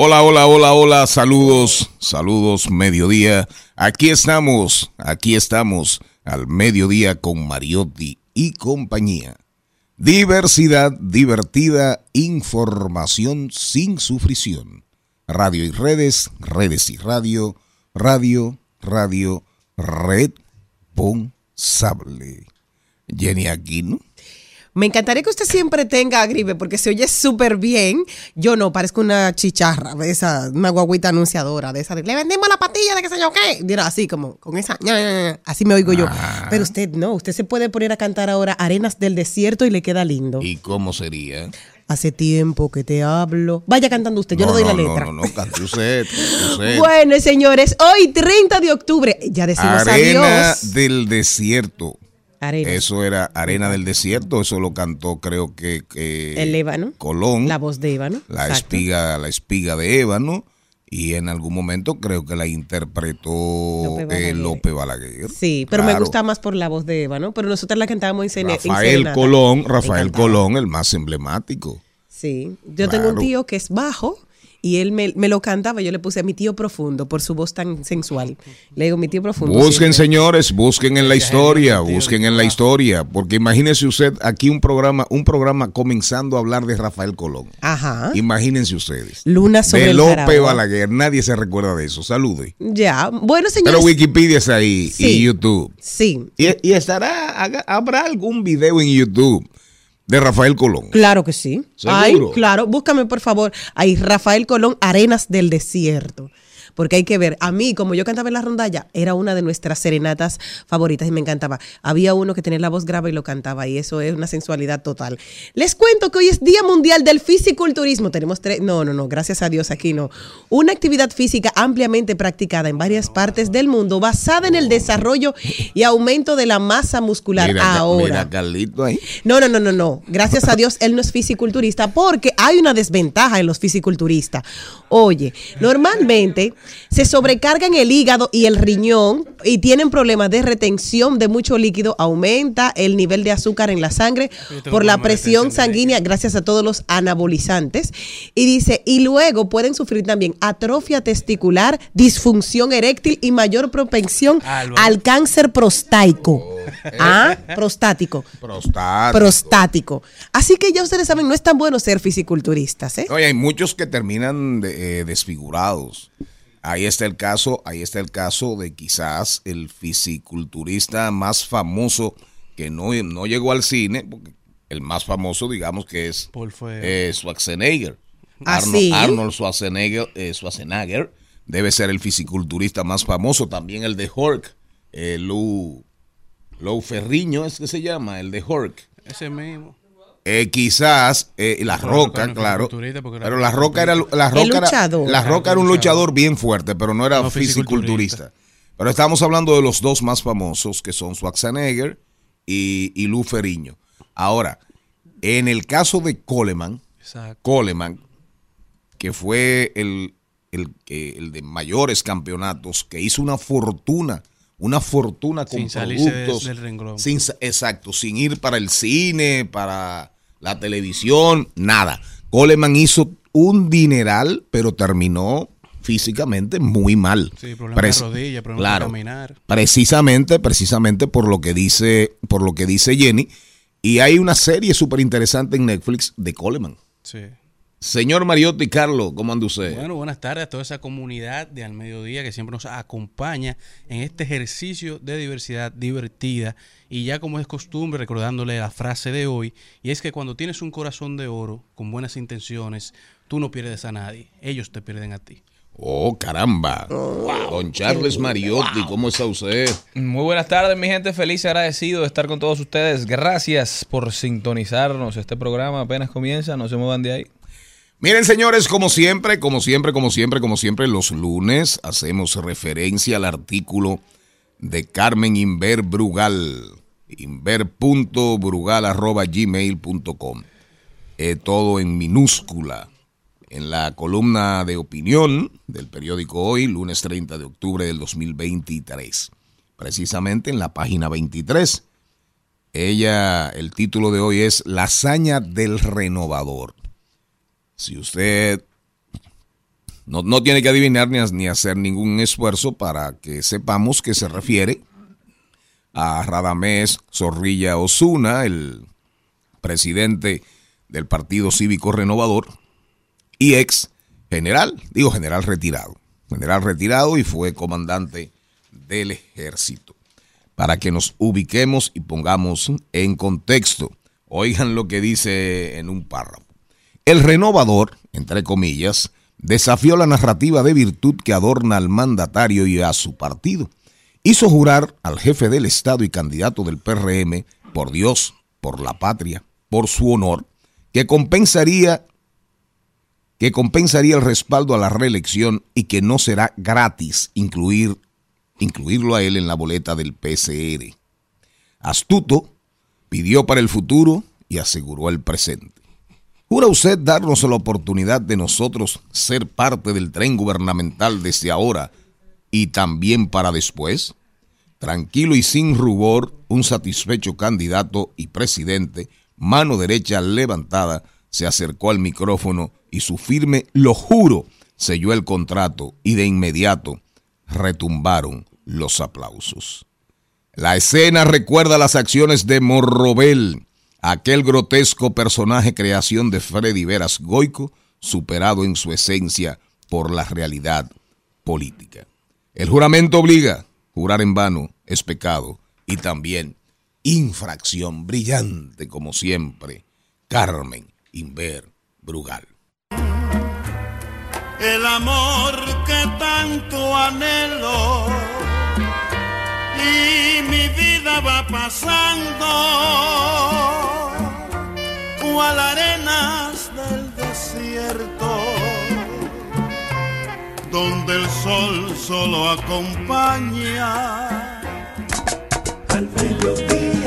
Hola, hola, hola, hola, saludos, saludos, mediodía. Aquí estamos, aquí estamos, al mediodía con Mariotti y compañía. Diversidad divertida, información sin sufrición. Radio y redes, redes y radio, radio, radio, responsable. Jenny Aquino. Me encantaría que usted siempre tenga gripe porque se oye súper bien. Yo no, parezco una chicharra, de esa, una guaguita anunciadora de esa. de, Le vendimos la patilla de qué sé yo qué. Mira, así como, con esa. ña, ña, ña, Así me oigo yo. Ah. Pero usted no, usted se puede poner a cantar ahora Arenas del Desierto y le queda lindo. ¿Y cómo sería? Hace tiempo que te hablo. Vaya cantando usted, yo no, le doy no, la letra. No, no, no, cante usted, cante usted. Bueno, señores, hoy 30 de octubre, ya decimos Arena adiós. del desierto. Arena. Eso era Arena del Desierto, eso lo cantó creo que, que El ébano. Colón, La voz de Ébano. la Exacto. espiga, la espiga de ébano, y en algún momento creo que la interpretó López eh, Balaguer. Sí, pero me gusta más por la voz de Eva, ¿no? Pero nosotros la cantábamos en, Rafael serenata. Colón, Rafael. Colón, el más emblemático. Sí, yo tengo un tío que es bajo y él me, me lo cantaba. Yo le puse mi tío profundo por su voz tan sensual. Le digo, mi tío profundo. Busquen, siempre. señores, busquen en la historia, busquen en la historia, porque imagínese usted aquí un programa, un programa comenzando a hablar de Rafael Colón. Ajá. Imagínense ustedes. Luna sobre de el López. Balaguer, nadie se recuerda de eso. Salude. Ya, bueno, Pero señores. Wikipedia está ahí Sí. y YouTube. Sí, Y, y estará, haga- habrá algún video en YouTube de Rafael Colón. claro que sí. ¿Seguro? Ay, claro, búscame por favor. Ahí, Rafael Colón, Arenas del Desierto. Porque hay que ver, a mí, como yo cantaba en la rondalla, era una de nuestras serenatas favoritas y me encantaba. Había uno que tenía la voz grave y lo cantaba y eso es una sensualidad total. Les cuento que hoy es Día Mundial del Fisiculturismo. Tenemos tres, no, no, no, gracias a Dios aquí no. Una actividad física ampliamente practicada en varias partes del mundo basada en el desarrollo y aumento de la masa muscular. Mira, Ahora. mira Carlito ahí. No, no, no, no, no. Gracias a Dios él no es fisiculturista porque hay una desventaja en los fisiculturistas. Oye, normalmente se sobrecargan el hígado y el riñón y tienen problemas de retención de mucho líquido, aumenta el nivel de azúcar en la sangre por la presión sanguínea gracias a todos los anabolizantes. Y dice, y luego pueden sufrir también atrofia testicular, disfunción eréctil y mayor propensión Álvaro. al cáncer prostático. Ah, prostático Prostático. prostático. Así que ya ustedes saben, no es tan bueno ser fisiculturistas, ¿eh? Oye, hay muchos que terminan de- eh, desfigurados. Ahí está el caso, ahí está el caso de quizás el fisiculturista más famoso que no, no llegó al cine, porque el más famoso, digamos que es Paul fue- eh, Schwarzenegger. ¿Ah, Arnold, sí? Arnold Schwarzenegger, eh, Schwarzenegger debe ser el fisiculturista más famoso. También el de Hulk, eh, Lou, Lou Ferriño es que se llama, el de Hulk. Ese mismo. Eh, quizás eh, la Pero roca, no claro. Pero la roca era la roca era, luchador. la roca era un luchador bien fuerte, pero no era No fisiculturista. fisiculturista. Pero estamos hablando de los dos más famosos, que son Schwarzenegger y, y Lou Ferriño. Ahora, en el caso de Coleman, Exacto. Coleman, que fue el, el, el de mayores campeonatos, que hizo una fortuna, una fortuna con Sin productos. de- del renglón. Sin, exacto, sin ir para el cine, para la televisión, nada. Coleman hizo un dineral, pero terminó físicamente muy mal. Sí, problemas de rodilla, problemas claro, de caminar. Precisamente, precisamente por lo que dice, por lo que dice Jenny. Y hay una serie súper interesante en Netflix de Coleman. Sí. Señor Mariotti Carlos, ¿cómo anda usted? Bueno, buenas tardes a toda esa comunidad de Al Mediodía que siempre nos acompaña en este ejercicio de diversidad divertida. Y ya como es costumbre, recordándole la frase de hoy, y es que cuando tienes un corazón de oro, con buenas intenciones, tú no pierdes a nadie, ellos te pierden a ti. Oh, caramba. Don Charles Mariotti, ¿cómo está usted? Muy buenas tardes, mi gente. Feliz y agradecido de estar con todos ustedes. Gracias por sintonizarnos. Este programa apenas comienza, no se muevan de ahí. Miren, señores, como siempre, como siempre, como siempre, como siempre, los lunes hacemos referencia al artículo de Carmen Inver Brugal, inver.brugal.gmail.com. Eh, todo en minúscula en la columna de opinión del periódico Hoy, lunes 30 de octubre del 2023. Precisamente en la página 23. Ella, el título de hoy es La hazaña del renovador. Si usted no, no tiene que adivinar ni, ni, hacer ningún esfuerzo para que sepamos que se refiere a Radamés Zorrilla Osuna, el presidente del Partido Cívico Renovador, y ex general, digo general retirado, general retirado y fue comandante del ejército. Para que nos ubiquemos y pongamos en contexto, oigan lo que dice en un párrafo. El renovador, entre comillas, desafió la narrativa de virtud que adorna al mandatario y a su partido. Hizo jurar al jefe del Estado y candidato del PRM, por Dios, por la patria, por su honor, que compensaría que compensaría el respaldo a la reelección y que no será gratis incluir, incluirlo a él en la boleta del PCR. Astuto pidió para el futuro y aseguró el presente. ¿Jura usted darnos la oportunidad de nosotros ser parte del tren gubernamental desde ahora y también para después? Tranquilo y sin rubor, un satisfecho candidato y presidente, mano derecha levantada, se acercó al micrófono y su firme lo juro selló el contrato y de inmediato retumbaron los aplausos. La escena recuerda las acciones de Morrobel, aquel grotesco personaje creación de Freddy Veras Goico, superado en su esencia por la realidad política. El juramento obliga, jurar en vano es pecado y también infracción brillante como siempre. Carmen Inver Brugal. El amor que tanto anhelo y mi vida va pasando cual arenas del desierto donde el sol solo acompaña al mediodía,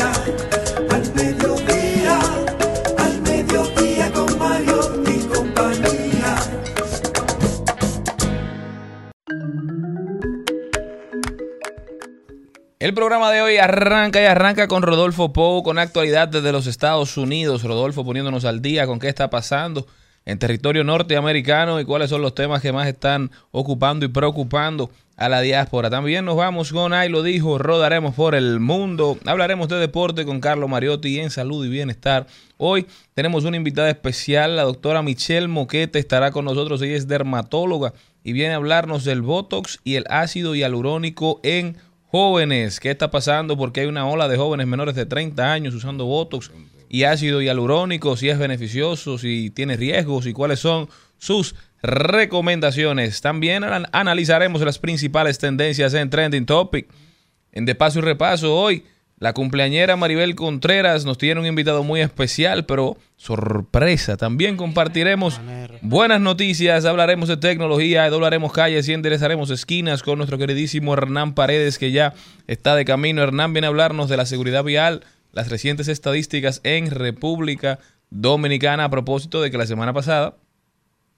El programa de hoy arranca y arranca con Rodolfo Pou, con actualidad desde los Estados Unidos. Rodolfo poniéndonos al día con qué está pasando en territorio norteamericano y cuáles son los temas que más están ocupando y preocupando a la diáspora. También nos vamos con Ahí lo dijo, rodaremos por el mundo. Hablaremos de deporte con Carlos Mariotti en salud y bienestar. Hoy tenemos una invitada especial, la doctora Michelle Moquete estará con nosotros. Ella es dermatóloga y viene a hablarnos del Botox y el ácido hialurónico en jóvenes. ¿Qué está pasando? Porque hay una ola de jóvenes menores de 30 años usando Botox y ácido hialurónico, si es beneficioso, si tiene riesgos y cuáles son sus recomendaciones. También analizaremos las principales tendencias en Trending Topic. En De Paso y Repaso hoy, la cumpleañera Maribel Contreras nos tiene un invitado muy especial, pero sorpresa. También compartiremos buenas noticias, hablaremos de tecnología, doblaremos calles y enderezaremos esquinas con nuestro queridísimo Hernán Paredes, que ya está de camino. Hernán viene a hablarnos de la seguridad vial, las recientes estadísticas en República Dominicana a propósito de que la semana pasada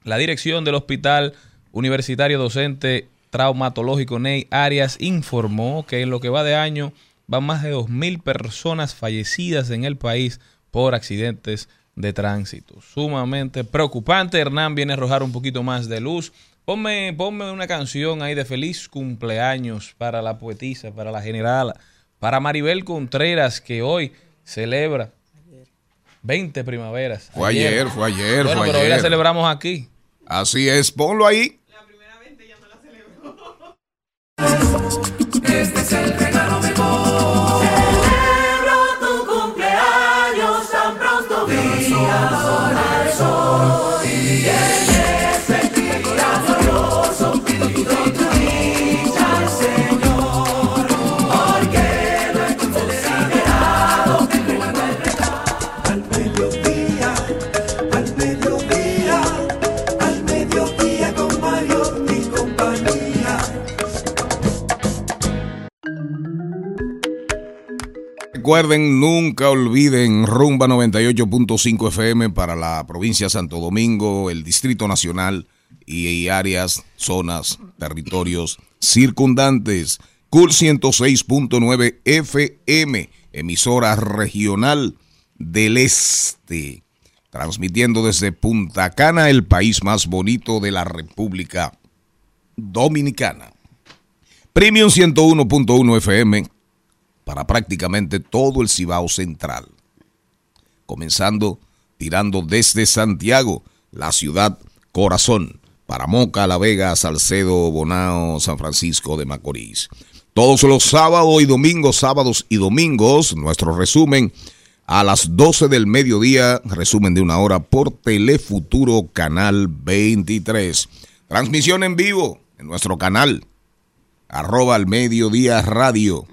la dirección del Hospital Universitario Docente Traumatológico Ney Arias informó que en lo que va de año van más de 2.000 personas fallecidas en el país por accidentes de tránsito. Sumamente preocupante. Hernán viene a arrojar un poquito más de luz. Ponme, ponme una canción ahí de feliz cumpleaños para la poetisa, para la generala, para Maribel Contreras, que hoy celebra 20 primaveras. Fue ayer, fue ayer, Bueno, fue pero hoy la ayer. celebramos aquí. Así es, ponlo ahí. Celebro Recuerden, nunca olviden Rumba 98.5 FM para la provincia de Santo Domingo, el Distrito Nacional y áreas, zonas, territorios circundantes. Cool 106.9 FM, emisora regional del Este, transmitiendo desde Punta Cana, el país más bonito de la República Dominicana. Premium 101.1 FM para prácticamente todo el Cibao Central. Comenzando tirando desde Santiago, la ciudad corazón, para Moca, La Vega, Salcedo, Bonao, San Francisco de Macorís. Todos los sábados y domingos, sábados y domingos, nuestro resumen a las 12 del mediodía, resumen de una hora por Telefuturo Canal 23. Transmisión en vivo en nuestro canal, arroba al mediodía radio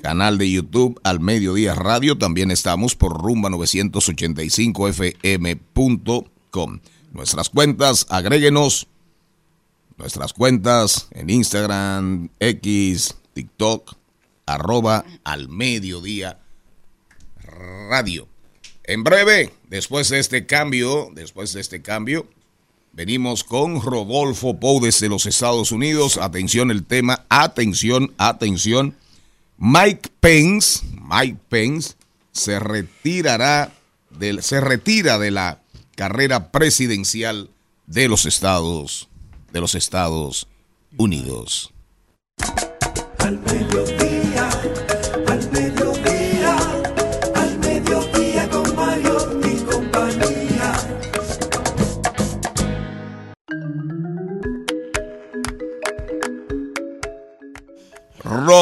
canal de YouTube al mediodía radio. También estamos por rumba985fm.com. Nuestras cuentas, agréguenos. Nuestras cuentas en Instagram, X, TikTok, arroba al mediodía radio. En breve, después de este cambio, después de este cambio, venimos con Rodolfo Pou desde los Estados Unidos. Atención el tema, atención, atención. Mike Pence, Mike Pence se retirará del, se retira de la carrera presidencial de los Estados de los Estados Unidos.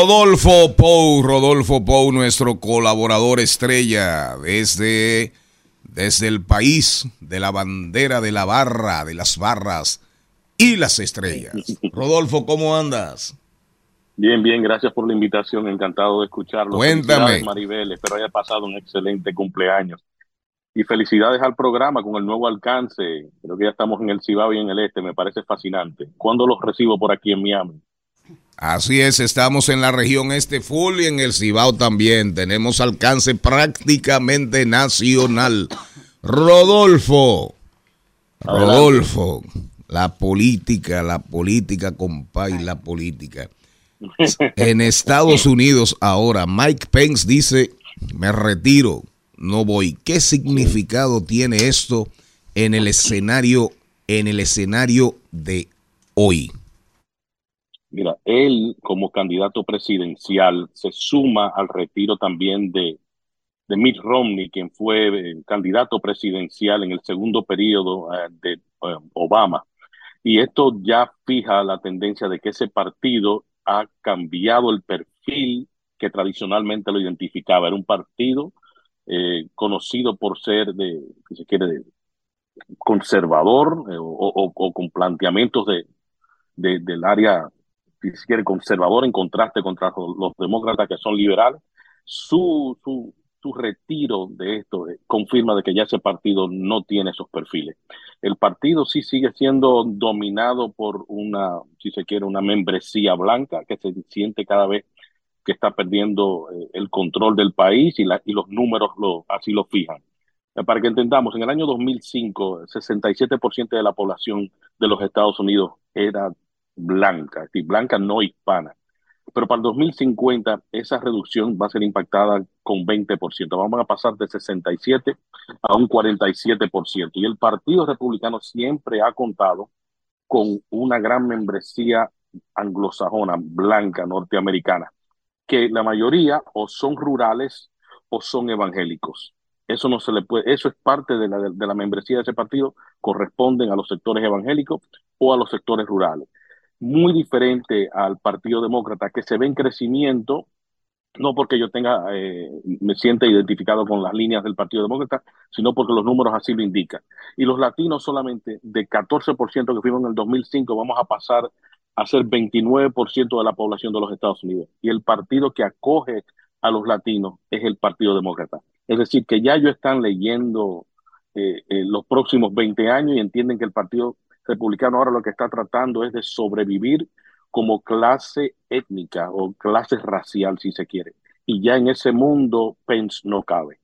Rodolfo Pou, Rodolfo Pou, nuestro colaborador estrella desde, desde el país de la bandera de la barra, de las barras y las estrellas. Rodolfo, ¿cómo andas? Bien, bien, gracias por la invitación, encantado de escucharlo. Cuéntame. Maribel, espero haya pasado un excelente cumpleaños. Y felicidades al programa con el nuevo alcance. Creo que ya estamos en el Cibao y en el Este, me parece fascinante. ¿Cuándo los recibo por aquí en Miami? Así es, estamos en la región este full y en el Cibao también. Tenemos alcance prácticamente nacional. Rodolfo, Rodolfo, la política, la política, compay, la política. En Estados Unidos ahora, Mike Pence dice, me retiro, no voy. ¿Qué significado tiene esto en el escenario, en el escenario de hoy? Mira, él como candidato presidencial se suma al retiro también de, Mitt Romney, quien fue eh, candidato presidencial en el segundo periodo eh, de eh, Obama. Y esto ya fija la tendencia de que ese partido ha cambiado el perfil que tradicionalmente lo identificaba. Era un partido conocido por ser de, si se quiere, conservador o, con planteamientos de- del área, si se quiere, conservador en contraste contra los, los demócratas que son liberales. Su, su, su retiro de esto eh, confirma de que ya ese partido no tiene esos perfiles. El partido sí sigue siendo dominado por una, si se quiere, una membresía blanca que se siente cada vez que está perdiendo eh, el control del país y, la, y los números lo, así lo fijan. Eh, Para que entendamos, en el año 2005, 67% de la población de los Estados Unidos era blanca, decir, blanca no hispana. Pero para el 2050 esa reducción va a ser impactada con 20%. Vamos a pasar de 67 a un 47%. Y el Partido Republicano siempre ha contado con una gran membresía anglosajona, blanca, norteamericana, que la mayoría o son rurales o son evangélicos. Eso no se le puede, eso es parte de la, de la membresía de ese partido, corresponden a los sectores evangélicos o a los sectores rurales. Muy diferente al Partido Demócrata, que se ve en crecimiento, no porque yo tenga, eh, me sienta identificado con las líneas del Partido Demócrata, sino porque los números así lo indican. Y los latinos solamente de 14% que fuimos en el 2005 vamos a pasar a ser 29% de la población de los Estados Unidos. Y el partido que acoge a los latinos es el Partido Demócrata. Es decir, que ya ellos están leyendo eh, eh, los próximos 20 años y entienden que el Partido Republicano ahora lo que está tratando es de sobrevivir como clase étnica o clase racial, si se quiere. Y ya en ese mundo Pence no cabe.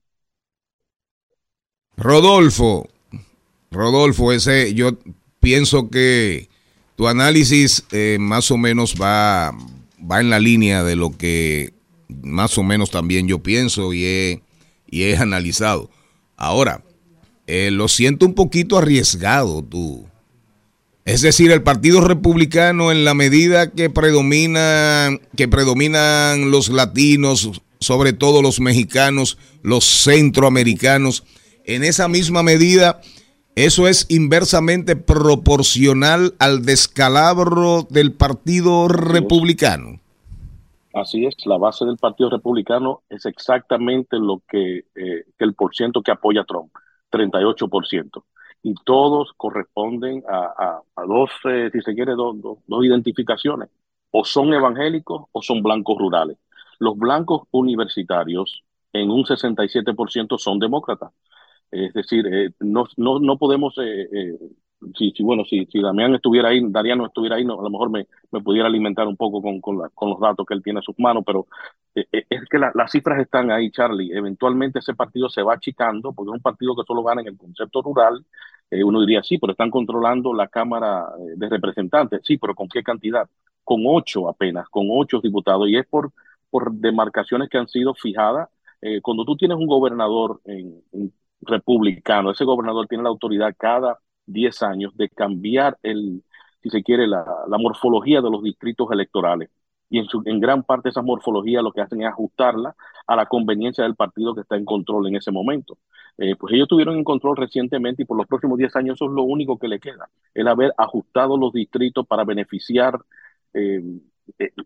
Rodolfo, Rodolfo, ese yo pienso que tu análisis eh, más o menos va, va en la línea de lo que más o menos también yo pienso y he, y analizado. Ahora, eh, lo siento un poquito arriesgado tú. Es decir, el Partido Republicano en la medida que predomina, que predominan los latinos, sobre todo los mexicanos, los centroamericanos, en esa misma medida, eso es inversamente proporcional al descalabro del Partido Republicano. Así es, la base del Partido Republicano es exactamente lo que, eh, que el porciento que apoya a Trump, 38%. Y todos corresponden a, a, dos, eh, si se quiere, dos, dos, dos identificaciones. O son evangélicos o son blancos rurales. Los blancos universitarios en un 67% son demócratas. Es decir, eh, no, no, no podemos, eh, eh, si, si, bueno, si, si Damián estuviera ahí, Darían no estuviera ahí, no, a lo mejor me, me pudiera alimentar un poco con, con, los datos que él tiene a sus manos, pero es que la, las cifras están ahí, Charlie. Eventualmente ese partido se va achicando, porque es un partido que solo gana en el concepto rural. Eh, uno diría, sí, pero están controlando la Cámara de Representantes. Sí, pero ¿con qué cantidad? Con ocho apenas, con ocho diputados, y es por, por demarcaciones que han sido fijadas. Eh, cuando tú tienes un gobernador en republicano, ese gobernador tiene la autoridad cada 10 años de cambiar el, si se quiere, la, la morfología de los distritos electorales. Y en, su, en gran parte esa morfología lo que hacen es ajustarla a la conveniencia del partido que está en control en ese momento. Eh, pues ellos tuvieron en control recientemente y por los próximos 10 años eso es lo único que le queda, el haber ajustado los distritos para beneficiar eh,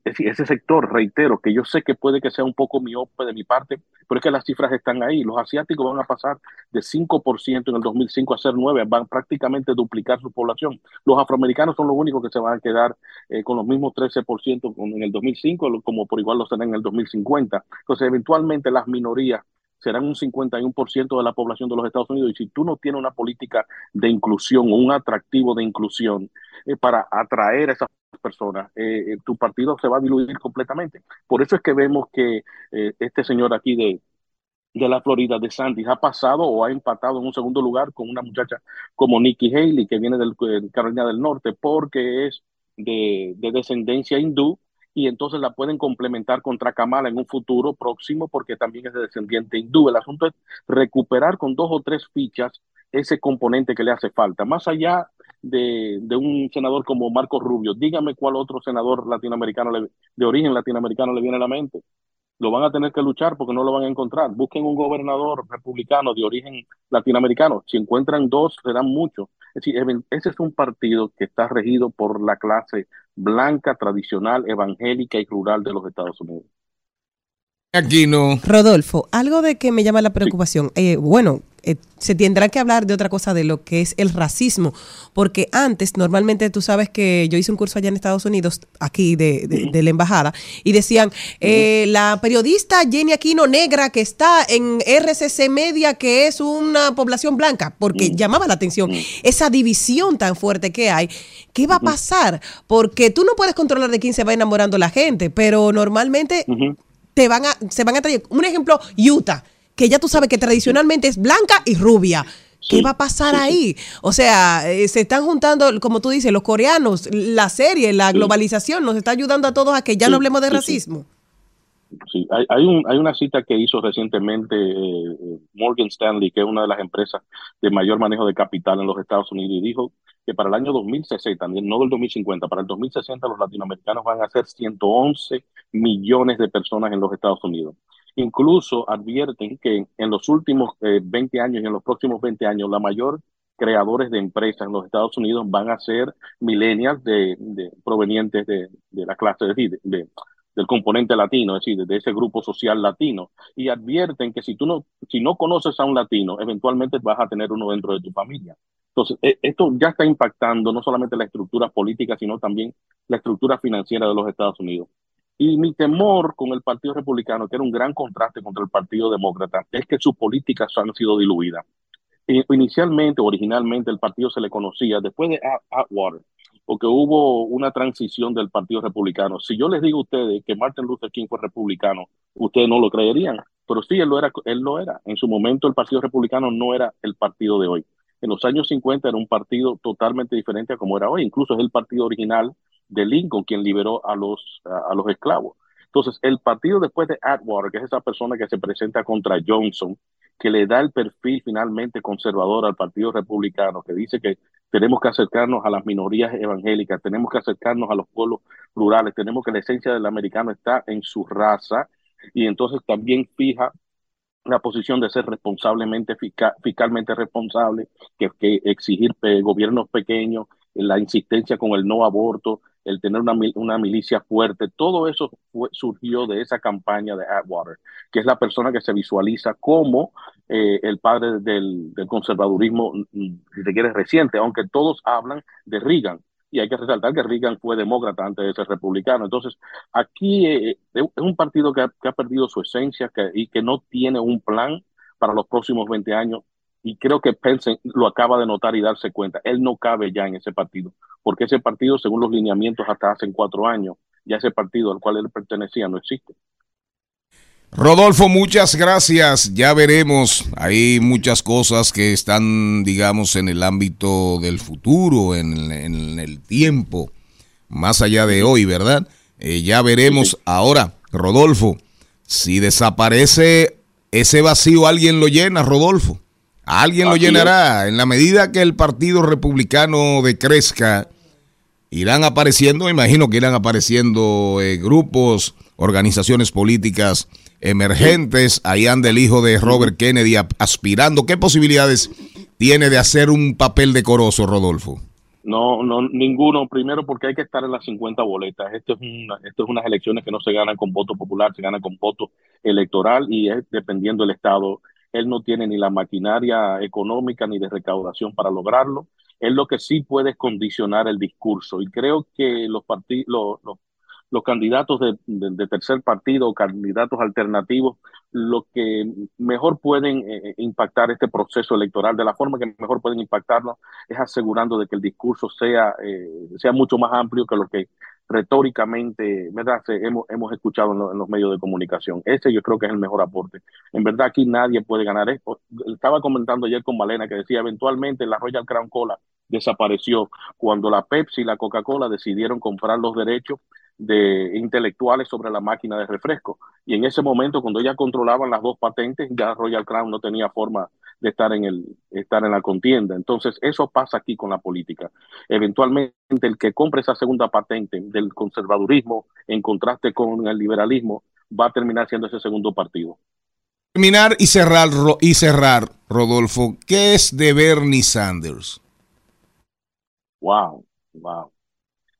ese sector, reitero, que yo sé que puede que sea un poco miope de mi parte, pero es que las cifras están ahí. Los asiáticos van a pasar de 5% en el 2005 a ser 9, van prácticamente a duplicar su población. Los afroamericanos son los únicos que se van a quedar eh, con los mismos 13% en el 2005, como por igual lo serán en el 2050. Entonces, eventualmente las minorías serán un 51% de la población de los Estados Unidos. Y si tú no tienes una política de inclusión o un atractivo de inclusión eh, para atraer a esas personas, eh, tu partido se va a diluir completamente. Por eso es que vemos que eh, este señor aquí de, de la Florida, de Santis, ha pasado o ha empatado en un segundo lugar con una muchacha como Nikki Haley, que viene del, de Carolina del Norte, porque es de, de descendencia hindú y entonces la pueden complementar contra Kamala en un futuro próximo porque también es de descendiente hindú. El asunto es recuperar con dos o tres fichas ese componente que le hace falta. Más allá de, de un senador como Marco Rubio, dígame cuál otro senador latinoamericano le, de origen latinoamericano le viene a la mente. Lo van a tener que luchar porque no lo van a encontrar. Busquen un gobernador republicano de origen latinoamericano. Si encuentran dos, serán muchos. Es decir, ese es un partido que está regido por la clase blanca, tradicional, evangélica y rural de los Estados Unidos. Aquí no. Rodolfo, algo de que me llama la preocupación. Sí. Eh, bueno, eh, se tendrá que hablar de otra cosa, de lo que es el racismo, porque antes, normalmente tú sabes que yo hice un curso allá en Estados Unidos, aquí de, de, de la embajada, y decían, eh, la periodista Jenny Aquino negra que está en RCC Media, que es una población blanca, porque llamaba la atención esa división tan fuerte que hay. ¿Qué va a pasar? Porque tú no puedes controlar de quién se va enamorando la gente, pero normalmente te van a, se van a traer, un ejemplo, Utah que ya tú sabes que tradicionalmente es blanca y rubia. ¿Qué sí, va a pasar sí, ahí? O sea, eh, se están juntando, como tú dices, los coreanos, la serie, la globalización nos está ayudando a todos a que ya no hablemos de racismo. Sí, hay, hay, un, hay, una cita que hizo recientemente eh, Morgan Stanley, que es una de las empresas de mayor manejo de capital en los Estados Unidos, y dijo que para el año 2060, no del 2050, para el 2060 los latinoamericanos van a ser 111 millones de personas en los Estados Unidos Incluso advierten que en los últimos eh, 20 años y en los próximos 20 años, la mayor creadores de empresas en los Estados Unidos van a ser millennials de, provenientes de, la clase de, de, del componente latino, es decir, de ese grupo social latino. Y advierten que si tú no, si no conoces a un latino, eventualmente vas a tener uno dentro de tu familia. Entonces, eh, esto ya está impactando no solamente la estructura política, sino también la estructura financiera de los Estados Unidos. Y mi temor con el Partido Republicano, que era un gran contraste contra el Partido Demócrata, es que sus políticas han sido diluidas. Inicialmente, originalmente, el partido se le conocía después de Atwater, porque hubo una transición del Partido Republicano. Si yo les digo a ustedes que Martin Luther King fue republicano, ustedes no lo creerían, pero sí, él lo era. Él lo era. En su momento, el Partido Republicano no era el partido de hoy. En los años 50 era un partido totalmente diferente a como era hoy. Incluso es el partido original de Lincoln quien liberó a los, a, a los esclavos. Entonces, el partido después de Atwater, que es esa persona que se presenta contra Johnson, que le da el perfil finalmente conservador al Partido Republicano, que dice que tenemos que acercarnos a las minorías evangélicas, tenemos que acercarnos a los pueblos rurales, tenemos que la esencia del americano está en su raza y entonces también fija la posición de ser responsablemente fiscal, fiscalmente responsable, que, exigir gobiernos pequeños, la insistencia con el no aborto, el tener una, una milicia fuerte, todo eso fue, surgió de esa campaña de Atwater, que es la persona que se visualiza como eh, el padre del, del, conservadurismo, si se quiere, reciente, aunque todos hablan de Reagan. Y hay que resaltar que Reagan fue demócrata antes de ser republicano. Entonces, aquí eh, es un partido que ha, perdido su esencia y que no tiene un plan para los próximos 20 años y creo que Pence lo acaba de notar y darse cuenta. Él no cabe ya en ese partido, porque ese partido, según los lineamientos hasta hace cuatro años, ya ese partido al cual él pertenecía no existe. Rodolfo, muchas gracias. Ya veremos. Hay muchas cosas que están, digamos, en el ámbito del futuro, en, en el tiempo, más allá de hoy, ¿verdad? Eh, ya veremos. Sí, sí. Ahora, Rodolfo, si desaparece ese vacío, ¿alguien lo llena, Rodolfo? Alguien lo llenará. En la medida que el Partido Republicano decrezca, irán apareciendo, imagino que irán apareciendo eh, grupos, organizaciones políticas emergentes. Ahí anda el hijo de Robert Kennedy aspirando. ¿Qué posibilidades tiene de hacer un papel decoroso, Rodolfo? No, no, ninguno. Primero porque hay que estar en las 50 boletas. Esto es, una, esto es unas elecciones que no se ganan con voto popular, se ganan con voto electoral y es dependiendo del estado él no tiene ni la maquinaria económica ni de recaudación para lograrlo. Él lo que sí puede es condicionar el discurso. Y creo que los, los, los, los candidatos de, tercer partido o candidatos alternativos, lo que mejor pueden eh, impactar este proceso electoral, de la forma que mejor pueden impactarlo, es asegurando de que el discurso sea, eh, sea mucho más amplio que lo que retóricamente, ¿verdad? Se, hemos, hemos escuchado en, lo, en, los medios de comunicación. Ese yo creo que es el mejor aporte. En verdad aquí nadie puede ganar esto. Estaba comentando ayer con Malena que decía, eventualmente la Royal Crown Cola desapareció cuando la Pepsi y la Coca-Cola decidieron comprar los derechos de intelectuales sobre la máquina de refresco. Y en ese momento, cuando ellas controlaban las dos patentes, ya Royal Crown no tenía forma de estar en, el, estar en la contienda. Entonces, eso pasa aquí con la política. Eventualmente, el que compre esa segunda patente del conservadurismo en contraste con el liberalismo va a terminar siendo ese segundo partido. Terminar y cerrar, y cerrar, Rodolfo, ¿qué es de Bernie Sanders? Wow, wow.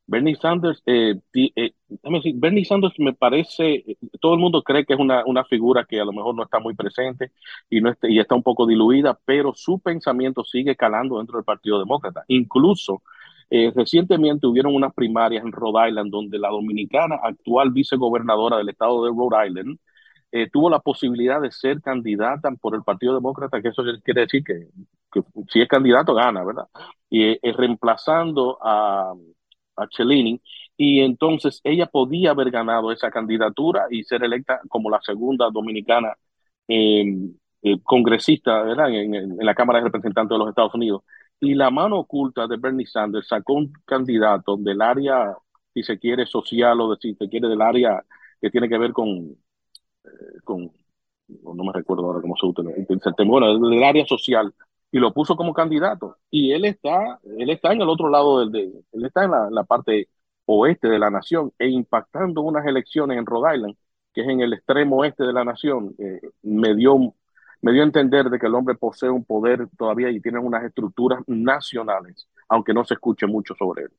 Bernie Sanders, eh, eh, decir, Bernie Sanders me parece, todo el mundo cree que es una, una figura que a lo mejor no está muy presente y, no está, y está un poco diluida, pero su pensamiento sigue calando dentro del Partido Demócrata. Incluso eh, recientemente hubieron unas primarias en Rhode Island donde la dominicana, actual vicegobernadora del estado de Rhode Island, eh, tuvo la posibilidad de ser candidata por el Partido Demócrata, que eso quiere decir que, que si es candidato gana, ¿verdad? Y eh, reemplazando a a Cellini, y entonces ella podía haber ganado esa candidatura y ser electa como la segunda dominicana eh, eh, congresista en, la Cámara de Representantes de los Estados Unidos. Y la mano oculta de Bernie Sanders sacó un candidato del área, si se quiere, social o de, si se quiere, del área que tiene que ver con, eh, con no me recuerdo ahora cómo se utiliza, bueno, del área social, y lo puso como candidato. Y él está, él está en el otro lado del, de, él está en la, parte oeste de la nación e impactando unas elecciones en Rhode Island que es en el extremo oeste de la nación, eh, me dio me dio a entender de que el hombre posee un poder todavía y tiene unas estructuras nacionales, aunque no se escuche mucho sobre él.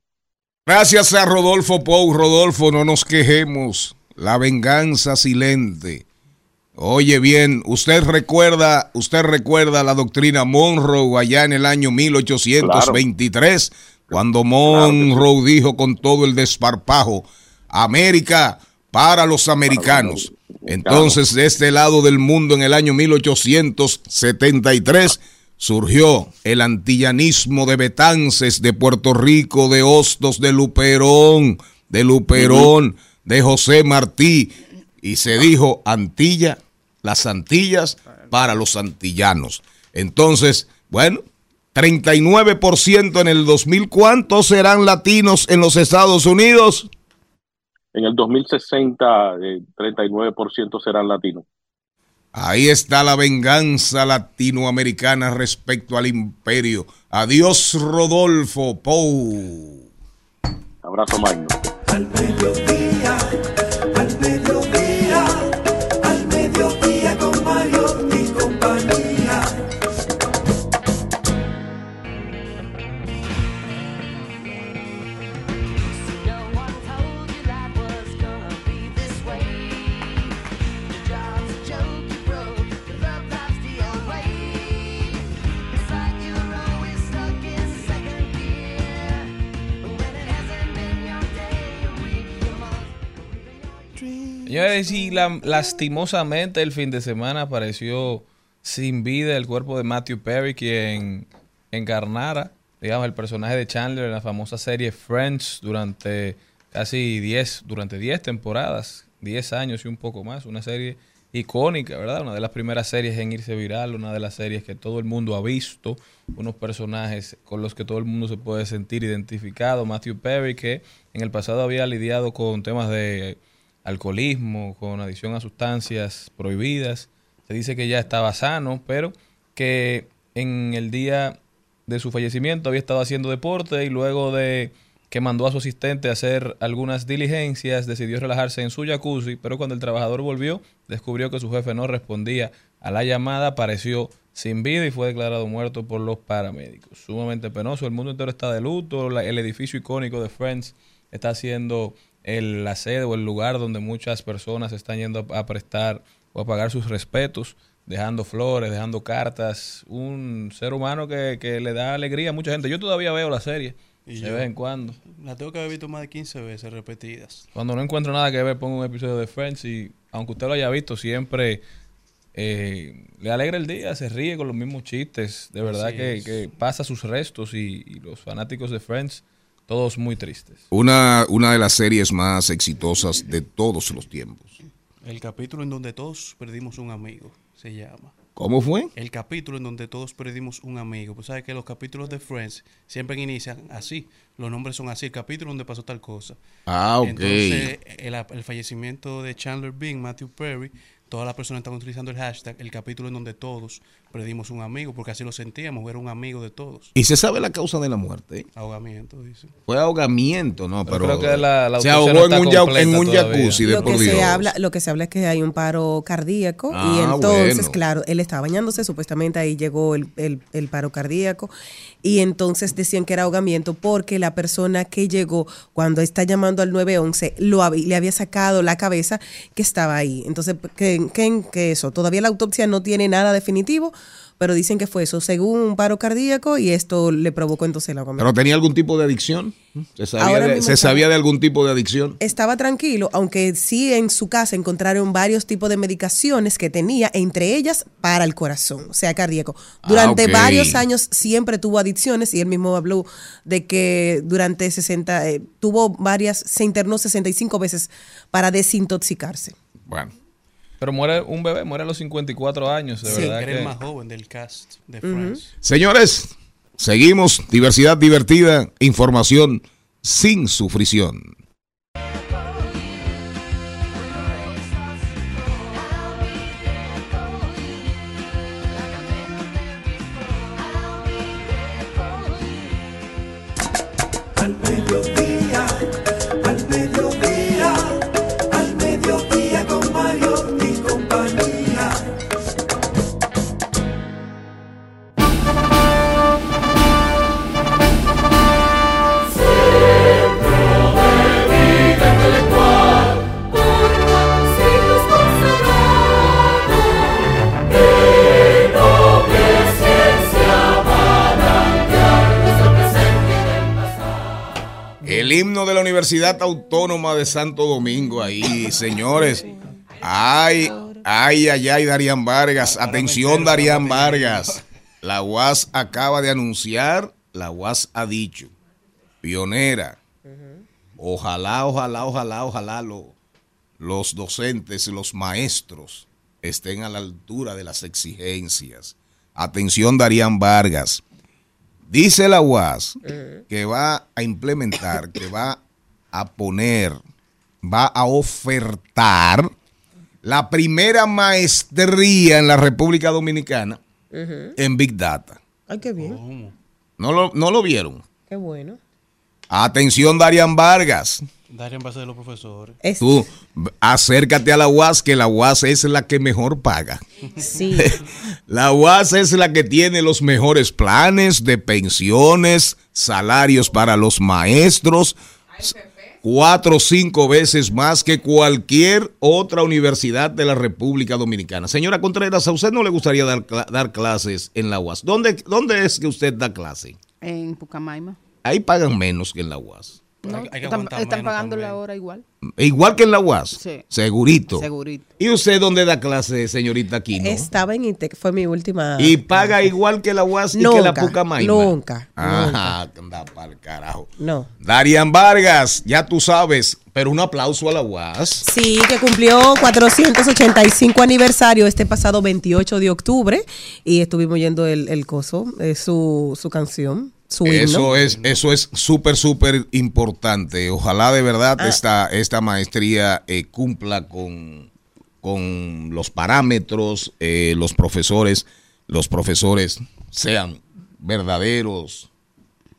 Gracias a Rodolfo Pou. Rodolfo, no nos quejemos. La venganza silente. Oye bien, usted recuerda, usted recuerda la doctrina Monroe allá en el año 1823, cuando Monroe dijo con todo el desparpajo, América para los americanos. Entonces, de este lado del mundo, en el año 1873, surgió el antillanismo de Betances, de Puerto Rico, de Hostos, de Luperón, de Luperón, de José Martí, y se dijo Antilla, las Antillas para los antillanos. Entonces, bueno, 39% en el 2000, ¿cuántos serán latinos en los Estados Unidos? En el 2060, eh, 39% serán latinos. Ahí está la venganza latinoamericana respecto al imperio. Adiós, Rodolfo Pou. Abrazo magno. Al mediodía, al mediodía, Señores, y la- lastimosamente el fin de semana apareció sin vida el cuerpo de Matthew Perry, quien encarnara, digamos, el personaje de Chandler en la famosa serie Friends durante casi 10, durante 10 temporadas, 10 años y un poco más, una serie icónica, ¿verdad? Una de las primeras series en irse viral, una de las series que todo el mundo ha visto, unos personajes con los que todo el mundo se puede sentir identificado. Matthew Perry, que en el pasado había lidiado con temas de alcoholismo, con adicción a sustancias prohibidas. Se dice que ya estaba sano, pero que en el día de su fallecimiento había estado haciendo deporte y luego de que mandó a su asistente a hacer algunas diligencias, decidió relajarse en su jacuzzi, pero cuando el trabajador volvió, descubrió que su jefe no respondía a la llamada, apareció sin vida y fue declarado muerto por los paramédicos. Sumamente penoso, el mundo entero está de luto, el edificio icónico de Friends está siendo el, la sede o el lugar donde muchas personas están yendo a, a prestar o a pagar sus respetos, dejando flores, dejando cartas, un ser humano que, que le da alegría a mucha gente. Yo todavía veo la serie Y de vez en cuando. La tengo que haber visto más de 15 veces repetidas. Cuando no encuentro nada que ver, pongo un episodio de Friends y aunque usted lo haya visto, siempre eh, le alegra el día, se ríe con los mismos chistes. De verdad que, es. que pasa sus restos y, y los fanáticos de Friends, todos muy tristes. Una, una de las series más exitosas de todos los tiempos. El capítulo en donde todos perdimos un amigo se llama. ¿Cómo fue? El capítulo en donde todos perdimos un amigo. Pues sabes que los capítulos de Friends siempre inician así. Los nombres son así. El capítulo donde pasó tal cosa. Ah, ok. Entonces, el, el fallecimiento de Chandler Bing, Matthew Perry, todas las personas están utilizando el hashtag, el capítulo en donde todos perdimos un amigo, porque así lo sentíamos, era un amigo de todos. ¿Y se sabe la causa de la muerte? Ahogamiento, dice. Fue ahogamiento, ¿no? Pero Pero, creo que la- la se ahogó no en un, ya- completa en un todavía. jacuzzi, de Lo por que, Dios. se habla, lo que se habla es que hay un paro cardíaco Ah, y entonces, bueno. claro, él estaba bañándose, supuestamente ahí llegó el, el- el paro cardíaco y entonces decían que era ahogamiento porque la persona que llegó cuando está llamando al 911 lo hab- le había sacado la cabeza que estaba ahí. Entonces, ¿qué, qué- qué eso? Todavía la autopsia no tiene nada definitivo, pero dicen que fue eso, según un paro cardíaco y esto le provocó entonces el ahogamiento. ¿Pero tenía algún tipo de adicción? ¿Se sabía, de, se sabía de algún tipo de adicción? estaba tranquilo, aunque sí en su casa encontraron varios tipos de medicaciones que tenía, entre ellas para el corazón, o sea, cardíaco. Durante Ah, ok. varios años siempre tuvo adicciones y él mismo habló de que durante 60, eh, tuvo varias, se internó 65 veces para desintoxicarse. Bueno. Pero muere un bebé, muere a los 54 años, de Sí. verdad Era el que... más joven del cast de Friends. Señores, seguimos. Diversidad divertida. Información sin sufrición. Universidad Autónoma de Santo Domingo ahí, señores. Ay, ay, ay, ay, Darían Vargas. Atención, Darían Vargas. La UAS acaba de anunciar, la UAS ha dicho, pionera. Ojalá, ojalá, ojalá, ojalá lo- los docentes, los maestros estén a la altura de las exigencias. Atención, Darían Vargas. Dice la UAS que va a implementar, que va a poner, va a ofertar la primera maestría en la República Dominicana en Big Data. Ay, qué bien. ¿No lo, no lo vieron? Qué bueno. Atención, Darían Vargas. Darían va a ser los profesores. Es- Tú acércate a la UAS, que la UAS es la que mejor paga. Sí. La UAS es la que tiene los mejores planes de pensiones, salarios para los maestros, s- cuatro o cinco veces más que cualquier otra universidad de la República Dominicana. Señora Contreras, ¿a usted no le gustaría dar, dar clases en la UAS? ¿Dónde, ¿Dónde es que usted da clase? En Pucamaima. Ahí pagan menos que en la UAS. No, Hay- hay que están, están pagando la hora igual. Igual que en la UAS. Sí. Segurito. Segurito. ¿Y usted dónde da clase, señorita Aquino? Estaba en INTEC, fue mi última. Y paga igual que la UAS y que la Nunca, Pucamaima. nunca, Ajá, anda pa'l carajo. No. Darian Vargas, ya tú sabes, pero un aplauso a la UAS. Sí, que cumplió 485 aniversario este pasado 28 de octubre y estuvimos yendo el, el coso, eh, su, su canción, su. Eso es, eso es súper, súper importante. Ojalá de verdad Ah. esta, esta maestría eh, cumpla con, con los parámetros, eh, los profesores, los profesores sean verdaderos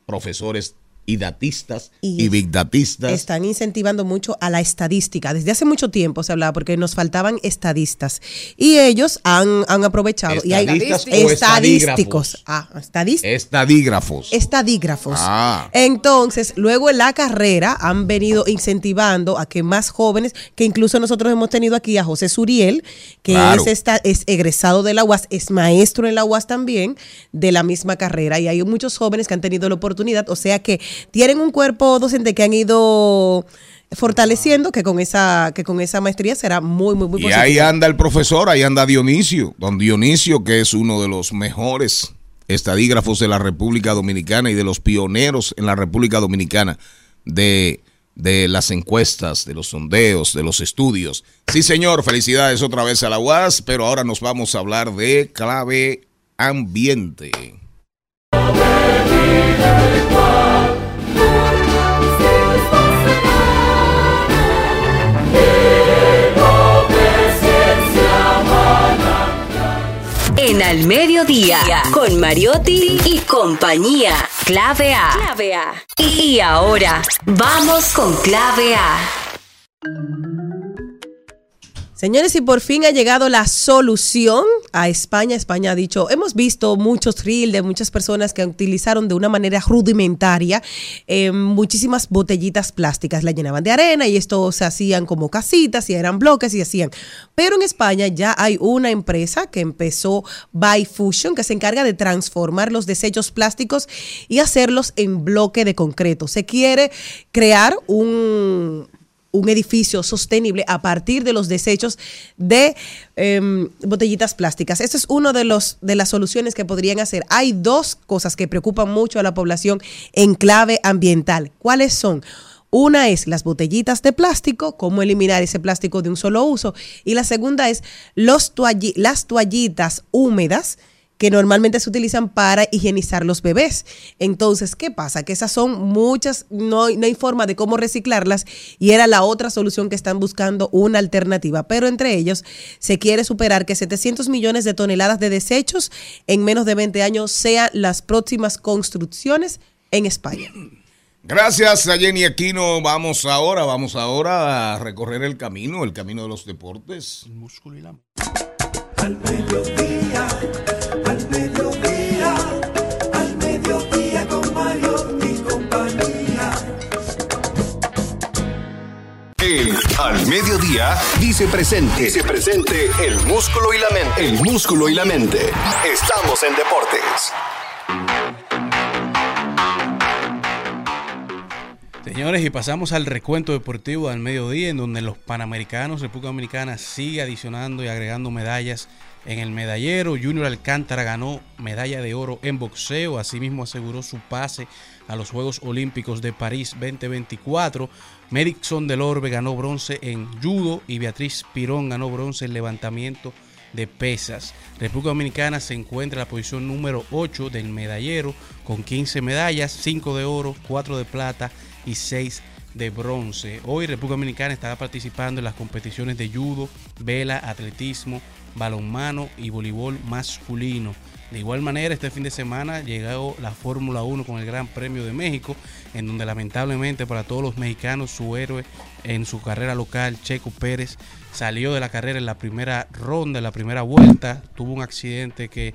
profesores y datistas y, Y big datistas. Están incentivando mucho a la estadística. Desde hace mucho tiempo se hablaba porque nos faltaban estadistas. Y ellos han, han aprovechado. y hay ¿Estadistas o estadísticos. Ah, estadísticos. Estadígrafos. estadígrafos. Ah. Entonces, luego en la carrera han venido incentivando a que más jóvenes, que incluso nosotros hemos tenido aquí a José Suriel, que Claro. es, esta, es egresado de la UAS, es maestro en la UAS también, de la misma carrera, y hay muchos jóvenes que han tenido la oportunidad, o sea que tienen un cuerpo docente que han ido fortaleciendo que con esa que con esa maestría será muy muy muy Y positivo. ahí anda el profesor, ahí anda Dionisio, don Dionisio, que es uno de los mejores estadígrafos de la República Dominicana y de los pioneros en la República Dominicana de, de las encuestas, de los sondeos, de los estudios. Sí, señor, felicidades otra vez a la UAS, pero ahora nos vamos a hablar de clave ambiente. En Al Mediodía, con Mariotti y compañía. Clave A. Clave A. Y ahora, vamos con Clave A. Señores, y por fin ha llegado la solución a España. España ha dicho, hemos visto muchos reels de muchas personas que utilizaron de una manera rudimentaria eh, muchísimas botellitas plásticas. La llenaban de arena y esto se hacían como casitas y eran bloques y hacían. Pero en España ya hay una empresa que empezó by Fusion que se encarga de transformar los desechos plásticos y hacerlos en bloque de concreto. Se quiere crear un un edificio sostenible a partir de los desechos de em, botellitas plásticas. Esa es una de, los, de las soluciones que podrían hacer. Hay dos cosas que preocupan mucho a la población en clave ambiental. ¿Cuáles son? Una es las botellitas de plástico, cómo eliminar ese plástico de un solo uso. Y la segunda es los las toallitas húmedas que normalmente se utilizan para higienizar los bebés. Entonces, ¿qué pasa? Que esas son muchas, no, no hay forma de cómo reciclarlas y era la otra solución que están buscando una alternativa. Pero entre ellos se quiere superar que 700 millones de toneladas de desechos en menos de 20 años sean las próximas construcciones en España. Gracias a Jenny Aquino. Vamos ahora, vamos ahora a recorrer el camino, el camino de los deportes. El músculo y la Al mediodía, al mediodía, Al Mediodía dice presente. Dice presente el músculo y la mente. El músculo y la mente. Estamos en deportes. Señores, y pasamos al recuento deportivo del mediodía, en donde los panamericanos, República Dominicana sigue adicionando y agregando medallas en el medallero. Junior Alcántara ganó medalla de oro en boxeo, asimismo aseguró su pase a los Juegos Olímpicos de París 2024. Merrickson del Orbe ganó bronce en judo y Beatriz Pirón ganó bronce en levantamiento de pesas. República Dominicana se encuentra en la posición número 8 del medallero con 15 medallas, 5 de oro, 4 de plata y 6 de bronce. Hoy República Dominicana estará participando en las competiciones de judo, vela, atletismo, balonmano y voleibol masculino. De igual manera, este fin de semana llegó la Fórmula 1 con el Gran Premio de México, en donde lamentablemente para todos los mexicanos su héroe en su carrera local, Checo Pérez, salió de la carrera en la primera ronda, en la primera vuelta, tuvo un accidente que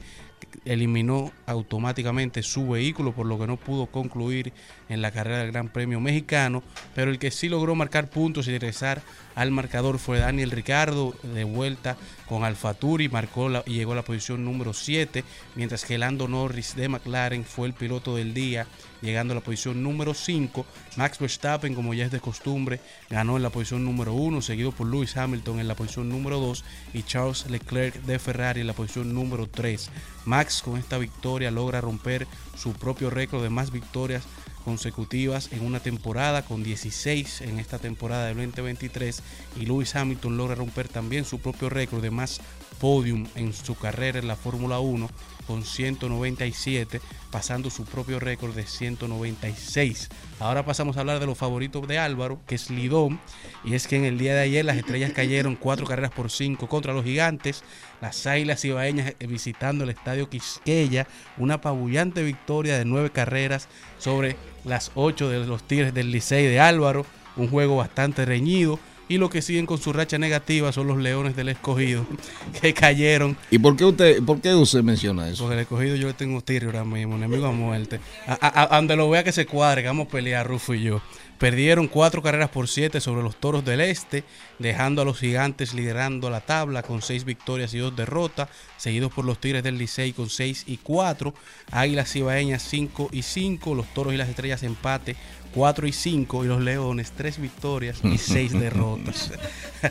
eliminó automáticamente su vehículo, por lo que no pudo concluir en la carrera del Gran Premio Mexicano, pero el que sí logró marcar puntos y regresar al marcador fue Daniel Ricardo, de vuelta con Alfaturi, marcó y llegó a la posición número 7, mientras que Lando Norris de McLaren fue el piloto del día, llegando a la posición número 5. Max Verstappen, como ya es de costumbre, ganó en la posición número 1, seguido por Lewis Hamilton en la posición número 2 y Charles Leclerc de Ferrari en la posición número 3. Max con esta victoria logra romper su propio récord de más victorias consecutivas en una temporada con 16 en esta temporada del 2023 y Lewis Hamilton logra romper también su propio récord de más podium en su carrera en la Fórmula 1 con 197 pasando su propio récord de 196 ahora pasamos a hablar de los favoritos de Álvaro que es Lidón y es que en el día de ayer las estrellas cayeron cuatro carreras por cinco contra los gigantes las águilas ibaeñas eh, visitando el estadio Quisqueya una apabullante victoria de nueve carreras sobre las ocho de los Tigres del Licey de Álvaro un juego bastante reñido y los que siguen con su racha negativa son los Leones del Escogido que cayeron ¿Y por qué usted, por qué usted menciona eso? porque el escogido yo le tengo tigre ahora mismo, enemigo a muerte. A, a- a donde lo vea que se cuadre, que vamos a pelear Rufo y yo. Perdieron cuatro carreras por siete sobre los toros del este, dejando a los gigantes liderando la tabla con seis victorias y dos derrotas, seguidos por los tigres del Licey con seis y cuatro, águilas cibaeñas cinco y cinco, los toros y las estrellas empate 4 y 5 y los leones tres victorias y seis derrotas.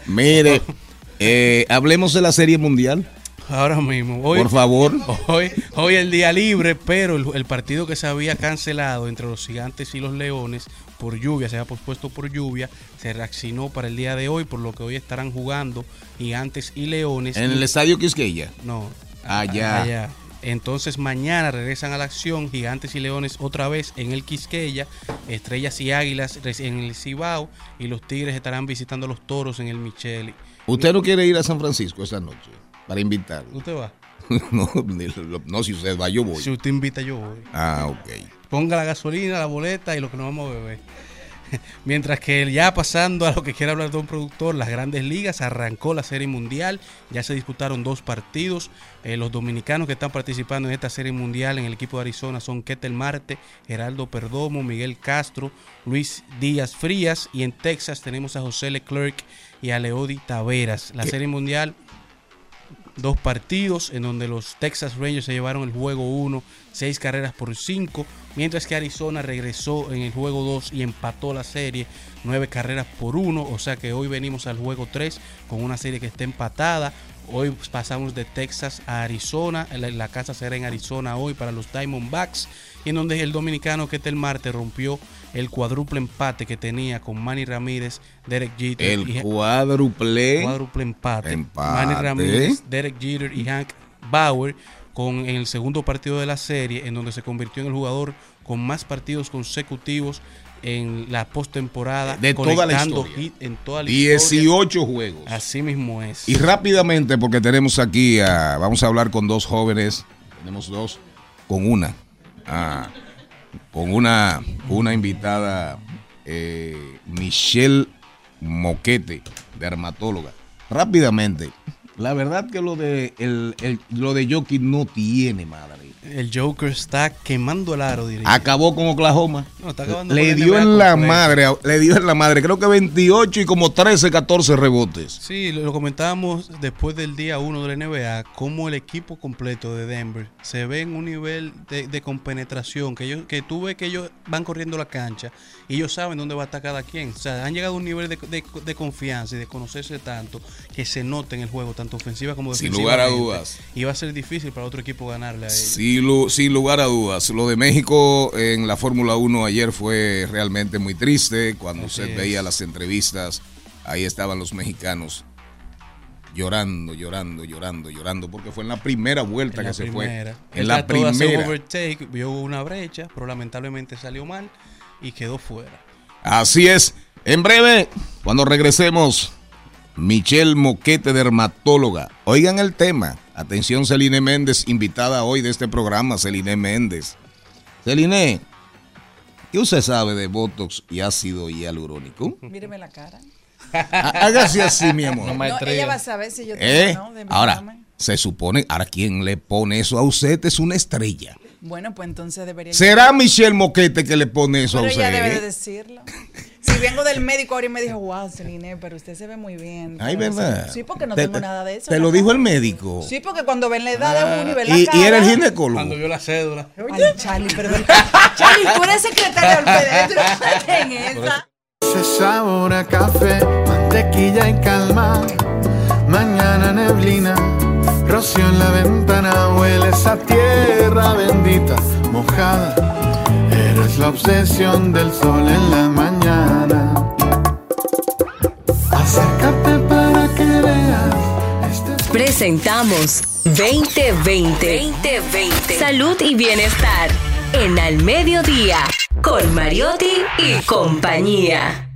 Mire, eh, hablemos de la Serie Mundial, Ahora mismo, hoy, por favor. Hoy, hoy el día libre, pero el, el partido que se había cancelado entre los gigantes y los leones por lluvia, se había pospuesto por lluvia, se reaccionó para el día de hoy, por lo que hoy estarán jugando gigantes y leones. En Y- el estadio Quisqueya. No. Allá. allá. Entonces mañana regresan a la acción Gigantes y Leones otra vez en el Quisqueya, Estrellas y Águilas en el Cibao y los Tigres estarán visitando a los Toros en el Micheli. ¿Usted no quiere ir a San Francisco esta noche para invitarlo? ¿Usted va? no, no, si usted va, yo voy. Si usted invita, yo voy. Ah, ok. Ponga la gasolina, la boleta y lo que nos vamos a beber. Mientras que ya pasando a lo que quiere hablar de un productor, las grandes ligas arrancó la serie mundial, ya se disputaron dos partidos. Eh, los dominicanos que están participando en esta serie mundial en el equipo de Arizona son Ketel Marte, Geraldo Perdomo, Miguel Castro, Luis Díaz Frías y en Texas tenemos a José Leclerc y a Leody Taveras. La serie mundial dos partidos en donde los Texas Rangers se llevaron el juego 1, seis carreras por 5, mientras que Arizona regresó en el juego 2 y empató la serie, nueve carreras por 1, o sea que hoy venimos al juego 3 con una serie que está empatada. Hoy pasamos de Texas a Arizona, la, la casa será en Arizona hoy para los Diamondbacks, y en donde el dominicano Ketel Marte rompió el cuádruple empate que tenía con Manny Ramírez, Derek Jeter El y cuádruple. cuádruple empate. Empate. Manny Ramírez, Derek Jeter y Hank Bauer con en el segundo partido de la serie, en donde se convirtió en el jugador con más partidos consecutivos en la postemporada De toda la historia. hit en toda la historia. 18 juegos. Así mismo es. Y rápidamente, porque tenemos aquí, a- vamos a hablar con dos jóvenes, tenemos dos, con una, ah, con una, una invitada, eh, Michelle Moquete, dermatóloga. Rápidamente, La verdad que lo de el, el- lo de Jokic no tiene madre. El Joker está quemando el aro, diría. Acabó con Oklahoma. No, está acabando Le con dio en la completo. madre, le dio en la madre, creo que 28 y como 13, 14 rebotes. Sí, lo, lo comentábamos después del día 1 de la NBA, cómo el equipo completo de Denver se ve en un nivel de, de compenetración, que, ellos, que tú ves que ellos van corriendo la cancha y ellos saben dónde va a estar cada quien. O sea, han llegado a un nivel de, de- de confianza y de conocerse tanto que se nota en el juego, tanto ofensiva como Sin defensiva. lugar a dudas. Y va a ser difícil para otro equipo ganarle a ellos. Sin, lu- sin lugar a dudas. Lo de México en la Fórmula 1 ayer fue realmente muy triste. Cuando Así usted es. veía las entrevistas, ahí estaban los mexicanos llorando, llorando, llorando, llorando, porque fue en la primera vuelta En que se primera. fue. En Él la de hacer primera. overtake, vio una brecha, pero lamentablemente salió mal y quedó fuera. Así es. En breve, cuando regresemos, Michelle Moquete, dermatóloga. Oigan el tema. Atención, Celine Méndez, invitada hoy de este programa, Celine Méndez. Celine, ¿qué usted sabe de Botox y ácido hialurónico? Míreme la cara. Há- Hágase así, mi amor. No, maestría. ella va a saber si yo tengo ¿Eh? no. de Ahora, examen. se supone, ahora quien le pone eso a usted es una estrella. Bueno, pues entonces debería. ¿Será Michelle Moquete que le pone eso Pero a ella usted? debe de decirlo. Si vengo del médico ahora y me dijo, wow, Celine, pero usted se ve muy bien. Ay, Pero, ¿verdad? Sí, porque no Te- tengo nada de eso. Te lo dijo el médico. Sí, porque cuando ven la edad de uno y ven la y, cara. y era el ginecólogo. Cuando vio la cédula. Ay, Charlie, perdón. Charlie, tú eres secretario del PD. Tú no estás en esa. Se sabor a café, mantequilla y calma. Mañana neblina, rocío en la ventana, huele esa tierra bendita, mojada. Eres la obsesión del sol en la mañana. Acércate para que veas. Este Presentamos 2020. 2020. Salud y bienestar. En Al Mediodía. Con Mariotti y compañía.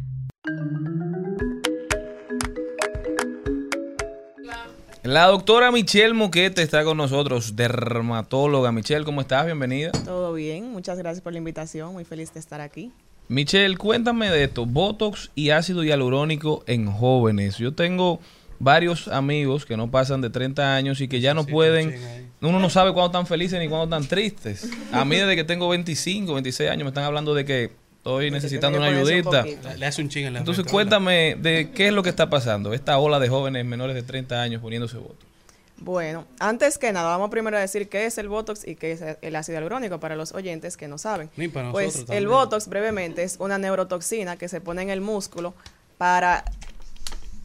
La doctora Michelle Moquete está con nosotros, dermatóloga. Michelle, ¿cómo estás? Bienvenida. Todo bien, muchas gracias por la invitación, muy feliz de estar aquí. Michelle, cuéntame de esto, Botox y ácido hialurónico en jóvenes. Yo tengo varios amigos que no pasan de 30 años y que ya no pueden, uno no sabe cuándo están felices ni cuándo están tristes. A mí desde que tengo 25, 26 años me están hablando de que estoy necesitando una ayudita. Le hace un ching en la Entonces frente, cuéntame de qué es lo que está pasando, esta ola de jóvenes menores de 30 años poniéndose Botox. Bueno, antes que nada, vamos primero a decir qué es el Botox y qué es el ácido hialurónico para los oyentes que no saben. Ni para pues nosotros el. Botox, brevemente, es una neurotoxina que se pone en el músculo para,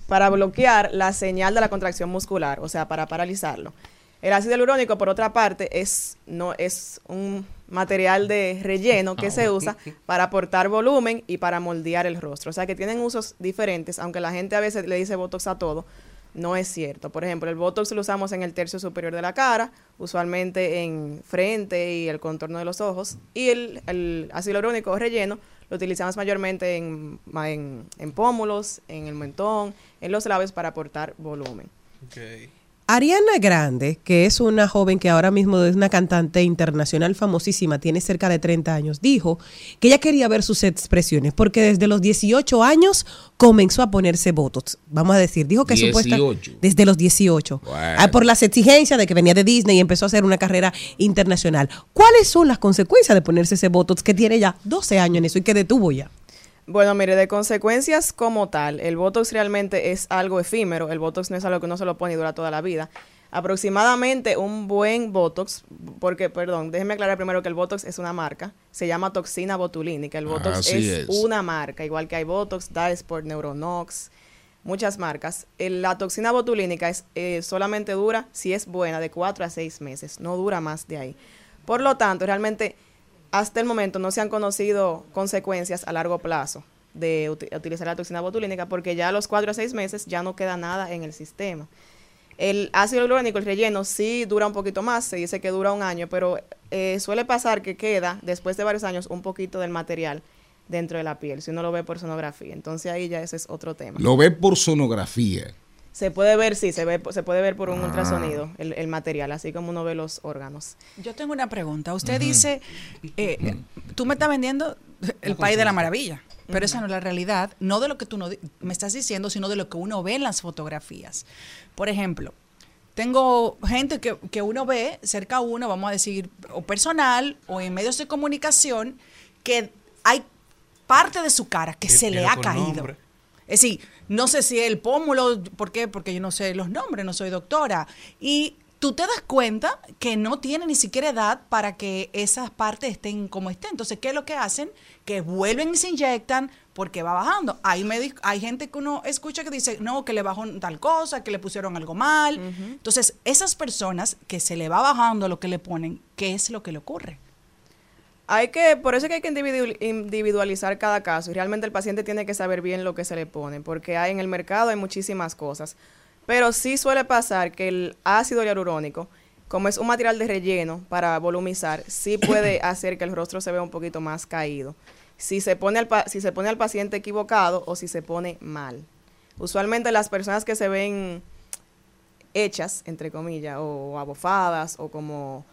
para bloquear la señal de la contracción muscular, o sea, para paralizarlo. El ácido hialurónico, por otra parte, es, no, es un material de relleno que se usa para aportar volumen y para moldear el rostro. O sea, que tienen usos diferentes, aunque la gente a veces le dice Botox a todo, no es cierto. Por ejemplo, el Botox lo usamos en el tercio superior de la cara, usualmente en frente y el contorno de los ojos, y el, el ácido hialurónico relleno lo utilizamos mayormente en, en, en pómulos, en el mentón, en los labios para aportar volumen. Ok. Ariana Grande, que es una joven que ahora mismo es una cantante internacional famosísima, tiene cerca de 30 años, dijo que ella quería ver sus expresiones porque desde los 18 años comenzó a ponerse botox. Vamos a decir, dijo que supuesta 18. desde los 18. Bueno. Ah, por las exigencias de que venía de Disney y empezó a hacer una carrera internacional. ¿Cuáles son las consecuencias de ponerse ese botox que tiene ya 12 años en eso y que detuvo ya? Bueno, mire, de consecuencias como tal, el Botox realmente es algo efímero. El Botox no es algo que uno se lo pone y dura toda la vida. Aproximadamente un buen Botox, porque, perdón, déjeme aclarar primero que el Botox es una marca, se llama toxina botulínica. El Botox Así es, es. una marca, igual que hay Botox, Dysport, Neuronox, muchas marcas. El- la toxina botulínica es, eh, solamente dura, si es buena, de 4 a 6 meses, no dura más de ahí. Por lo tanto, realmente hasta el momento no se han conocido consecuencias a largo plazo de uti- utilizar la toxina botulínica porque ya a los 4 a 6 meses ya no queda nada en el sistema. El ácido hialurónico, el relleno, sí dura un poquito más, se dice que dura un año, pero eh, suele pasar que queda, después de varios años, un poquito del material dentro de la piel, si uno lo ve por sonografía. Entonces ahí ya ese es otro tema. Lo ve por sonografía. Se puede ver, sí, se, ve, se puede ver por un Ah. ultrasonido el, el material, así como uno ve los órganos. Yo tengo una pregunta. Usted dice, eh, tú me estás vendiendo el país de la maravilla, pero esa no es la realidad, no de lo que tú no me estás diciendo, sino de lo que uno ve en las fotografías. Por ejemplo, Tengo gente que, que uno ve cerca a uno, vamos a decir, o personal o en medios de comunicación, que hay parte de su cara que se le ha caído. nombre. Es decir, no sé si el pómulo, ¿por qué? Porque yo no sé los nombres, no soy doctora. Y tú te das cuenta que no tiene ni siquiera edad para que esas partes estén como estén. Entonces, ¿qué es lo que hacen? Que vuelven y se inyectan porque va bajando. Hay, hay gente que uno escucha que dice, no, que le bajó tal cosa, que le pusieron algo mal. Entonces, esas personas que se le va bajando lo que le ponen, ¿qué es lo que le ocurre? Hay que, por eso es que hay que individu- individualizar cada caso y realmente el paciente tiene que saber bien lo que se le pone, porque hay en el mercado hay muchísimas cosas. Pero sí suele pasar que el ácido hialurónico, como es un material de relleno para volumizar, sí puede hacer que el rostro se vea un poquito más caído. Si se pone al, pa- si se pone al paciente equivocado o si se pone mal. Usualmente las personas que se ven hechas, entre comillas, o abofadas, o como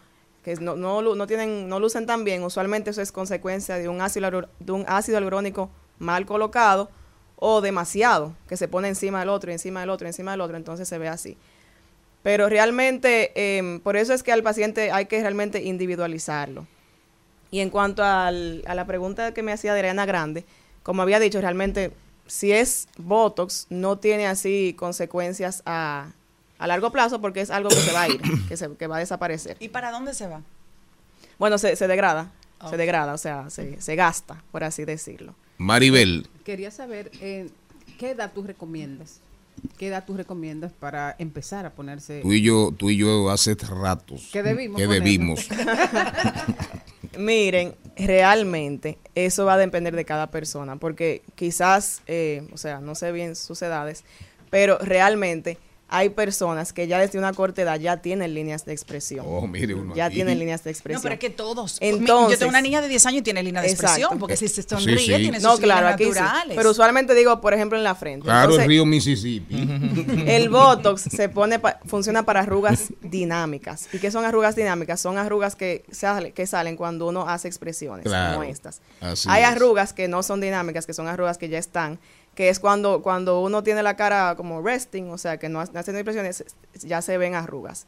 que no, no, no tienen, no lucen tan bien, usualmente eso es consecuencia de un ácido, de un ácido hialurónico mal colocado o demasiado, que se pone encima del otro, encima del otro, encima del otro, entonces se ve así. Pero realmente, em, por eso es que al paciente hay que realmente individualizarlo. Y en cuanto al- a la pregunta que me hacía Adriana Grande, como había dicho, realmente si es Botox, no tiene así consecuencias a, a largo plazo porque es algo que se va a ir, que, se, que va a desaparecer. ¿Y para dónde se va? Bueno, se, se degrada, se degrada, o sea, se, se gasta, por así decirlo. Maribel, Quería saber eh, qué edad tú recomiendas. ¿Qué edad tú recomiendas para empezar a ponerse? tú y yo, tú y yo hace ratos Que debimos que ponernos. debimos. Miren, realmente eso va a depender de cada persona, porque quizás, eh, o sea, no sé bien sus edades, pero realmente hay personas que ya desde una corta edad ya tienen líneas de expresión. Oh, mire uno Ya aquí. tienen líneas de expresión. No, pero es que todos. Entonces, yo tengo una niña de 10 años y tiene línea de expresión, Exacto. porque si se Sí, sonríe, sí. tiene sus No, claro, líneas aquí sí. Pero usualmente digo, por ejemplo, en la frente. Claro, Entonces, el río Mississippi. El Botox se pone pa- funciona para arrugas dinámicas. ¿Y qué son arrugas dinámicas? Son arrugas que, sale- que salen cuando uno hace expresiones Claro, como estas. así Hay es. arrugas que no son dinámicas, que son arrugas que ya están, que es cuando, cuando uno tiene la cara como resting, o sea, que no, no haciendo expresiones, ya se ven arrugas.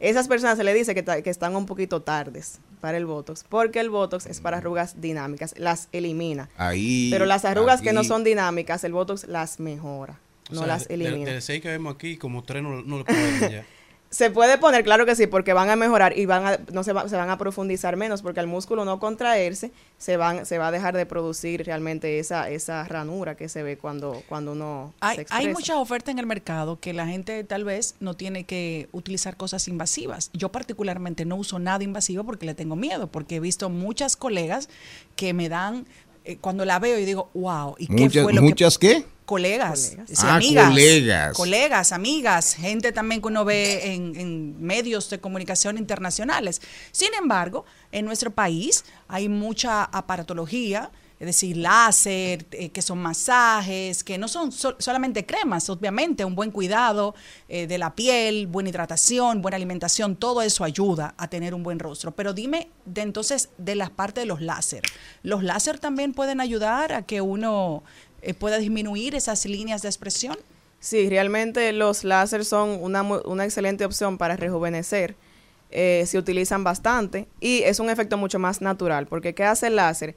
Esas personas se le dice que, están un poquito tardes para el Botox, porque el Botox es para arrugas dinámicas, las elimina. Ahí. Pero las arrugas que no son dinámicas, el Botox las mejora, O no sea, las elimina. Del 6 que vemos aquí, como tres no, no le pueden ya. Se puede poner, claro que sí, porque van a mejorar y van a, no se, va- se van a profundizar menos, porque al músculo no contraerse, se van, se va a dejar de producir realmente esa, esa ranura que se ve cuando, cuando uno se Hay, expresa. hay muchas ofertas en el mercado que la gente tal vez no tiene que utilizar cosas invasivas. Yo particularmente no uso nada invasivo porque le tengo miedo, porque he visto muchas colegas que me dan, eh, cuando la veo y digo, wow, ¿y qué fue lo ¿muchas que... qué? Colegas, sí, Ah, amigas, colegas. colegas, amigas, gente también que uno ve en, en medios de comunicación internacionales. Sin embargo, en nuestro país hay mucha aparatología, es decir, láser, eh, que son masajes, que no son sol- solamente cremas, obviamente, un buen cuidado eh, de la piel, buena hidratación, buena alimentación, todo eso ayuda a tener un buen rostro. Pero dime, de entonces, de las partes de los láser. ¿Los láser también pueden ayudar a que uno eh, pueda disminuir esas líneas de expresión? Sí, realmente los láser son una, una excelente opción para rejuvenecer. Se utilizan bastante y es un efecto mucho más natural, porque ¿qué hace el láser?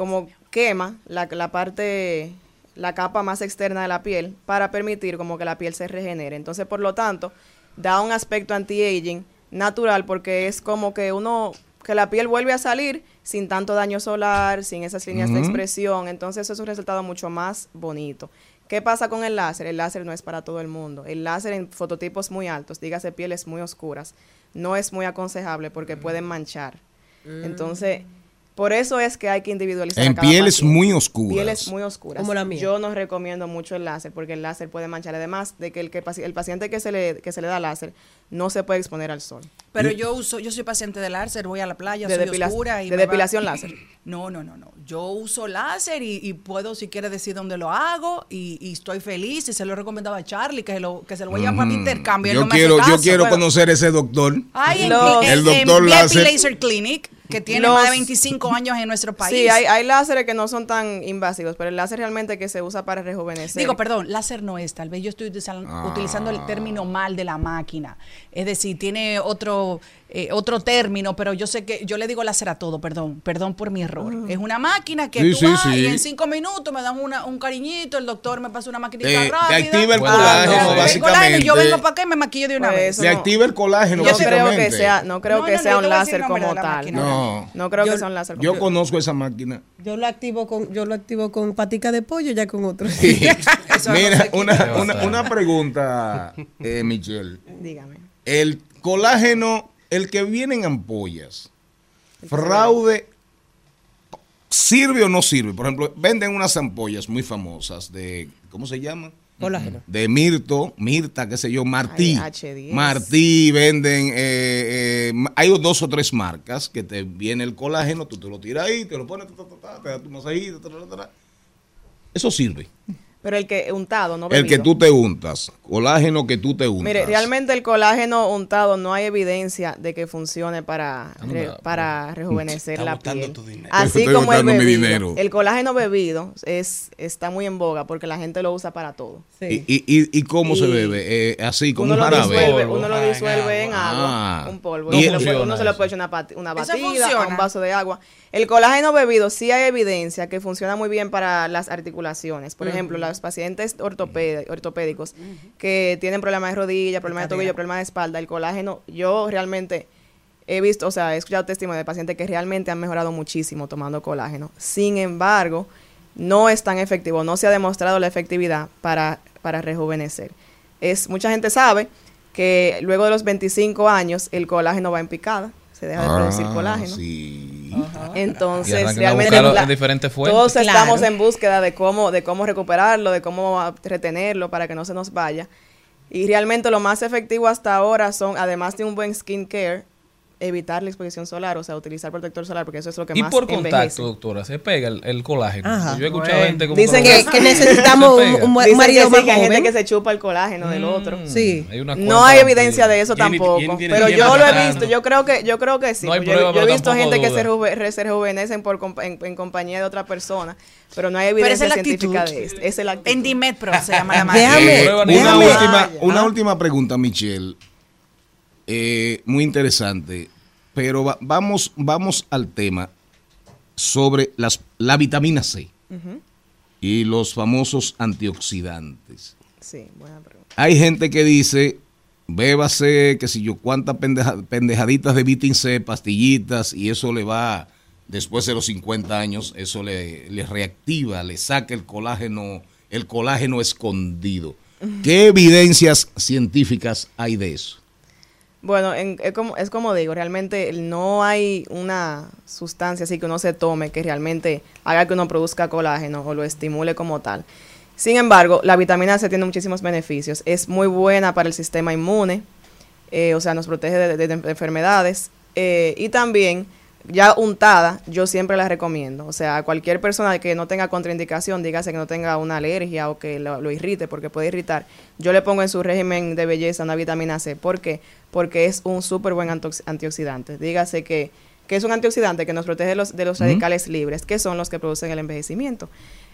Como quema la, la parte, la capa más externa de la piel para permitir como que la piel se regenere. Entonces, por lo tanto, da un aspecto anti-aging natural porque es como que uno, que la piel vuelve a salir sin tanto daño solar, sin esas líneas de expresión. Entonces, eso es un resultado mucho más bonito. ¿Qué pasa con el láser? El láser no es para todo el mundo. El láser en fototipos muy altos, dígase pieles muy oscuras, no es muy aconsejable porque pueden manchar. Entonces, por eso es que hay que individualizar. En pieles paciente. muy oscuras. Pieles muy oscuras. Como la mía. Yo no recomiendo mucho el láser porque el láser puede manchar. Además de que el, que el paciente que se, le, que se le da láser no se puede exponer al sol. Pero yo uso, yo soy paciente de láser, voy a la playa, De soy depila- oscura y de me va- depilación láser. No, no, no, no. Yo uso láser y, y puedo, si quiere decir dónde lo hago y, y estoy feliz y se lo he recomendado a Charlie que se lo, que se lo voy a mi Ujú. intercambio. Yo no me hace quiero, yo quiero pero- conocer ese doctor. Ay, en- el en doctor VIP láser. Laser Clinic que tiene Los- más de 25 años en nuestro país. Sí, hay, hay láseres que no son tan invasivos, pero el láser realmente que se usa para rejuvenecer. Digo, perdón, láser no es, tal vez yo estoy utilizando, Ah. utilizando el término mal de la máquina. Es decir, tiene otro eh, otro término, pero yo sé que yo le digo láser a todo, perdón, perdón por mi error. Ah. Es una máquina que Sí, tú sí, vas sí. y en cinco minutos me dan una- un cariñito, el doctor me pasa una maquinita Te- te rápida. activa el Ah, colágeno, el básicamente. colágeno, yo vengo para acá y me maquillo de una Pues vez. Le no- activa el colágeno, No creo que básicamente. sea, no creo No, que sea yo un te láser como tal. No. No creo Yo- que sea un láser como Yo conozco esa máquina. Yo lo activo con, yo lo activo con patica de pollo, ya con otro. Mira, una, una, una pregunta, eh, Michelle. Dígame. El colágeno, el que viene en ampollas, fraude, ¿sirve o no sirve? Por ejemplo, venden unas ampollas muy famosas de, ¿cómo se llama? Colágeno. De Mirto, Mirta, qué sé yo, Martí. Ay, H10. Martí venden, eh, eh, hay dos o tres marcas que te viene el colágeno, tú te lo tiras ahí, te lo pones, ta, ta, ta, ta, te da tu masajito, ta, ta, ta, ta. Eso sirve. Pero el que untado, no El que tú te untas, colágeno que tú te untas. Mire, realmente el colágeno untado no hay evidencia de que funcione para, re- para rejuvenecer Está la piel. tu dinero. Así Estoy como el bebido. dinero. El colágeno bebido es está muy en boga porque la gente lo usa para todo. ¿Y, y, y- y cómo se bebe? Eh, así, como Uno un lo, jarabe. disuelve, uno lo disuelve en Ah. agua, un polvo. No Y se lo uno se lo puede echar una, una batida a un vaso de agua. El colágeno bebido sí hay evidencia que funciona muy bien para las articulaciones. Por ejemplo, los pacientes ortopé- ortopédicos que tienen problemas de rodilla, problemas de tobillo, problemas de espalda, el colágeno, yo realmente he visto, o sea, he escuchado testimonios de pacientes que realmente han mejorado muchísimo tomando colágeno. Sin embargo, no es tan efectivo, no se ha demostrado la efectividad para, para rejuvenecer. Es, mucha gente sabe que luego de los 25 años el colágeno va en picada, se deja de producir Ah, colágeno. sí. Entonces, realmente buscarlo la- en diferentes fuentes. todos Claro. estamos en búsqueda de cómo, de cómo recuperarlo, de cómo retenerlo para que no se nos vaya. Y realmente lo más efectivo hasta ahora son, además de un buen skincare, evitar la exposición solar, o sea, utilizar protector solar, porque eso es lo que Y más por envejece. contacto, doctora, se pega el, el colágeno. Ajá. Yo he escuchado Bueno. gente como Dicen que- que necesitamos un- un marido que más sí, que hay gente que se chupa el colágeno del otro. Mm, Sí. hay No hay evidencia de eso ¿Quién- tampoco, quién pero yo lo he visto, yo creo que yo creo que sí. No hay yo, prueba, yo he pero visto gente que se, duda. rejuve- re- se rejuvenecen por compa- en, en compañía de otra persona, pero no hay es evidencia la científica de esto. Es la actitud. Endimetro se llama la Déjame-. Eh, una déjame- última, Vaya. una Ah. última pregunta, Michelle. Eh, muy interesante. Pero va- vamos, vamos al tema sobre las, la vitamina C y los famosos antioxidantes. Sí, buena pregunta. Hay gente que dice, bébase, que si yo, cuántas pendeja- pendejaditas de Vitin C, pastillitas, y eso le va, después de los 50 años, eso le, le reactiva, le saca el colágeno, el colágeno escondido. ¿Qué evidencias científicas hay de eso? Bueno, en- es, como, es como digo, realmente no hay una sustancia así que uno se tome que realmente haga que uno produzca colágeno o lo estimule como tal. Sin embargo, la vitamina C tiene muchísimos beneficios. Es muy buena para el sistema inmune, eh, o sea, nos protege de, de- de enfermedades. eh, y también, ya untada, yo siempre la recomiendo. O sea, a cualquier persona que no tenga contraindicación, dígase que no tenga una alergia o que lo, lo irrite, porque puede irritar, yo le pongo en su régimen de belleza una vitamina C. ¿Por qué? Porque es un súper buen antioxidante. Dígase que, que es un antioxidante que nos protege de los, de los radicales libres, que son los que producen el envejecimiento.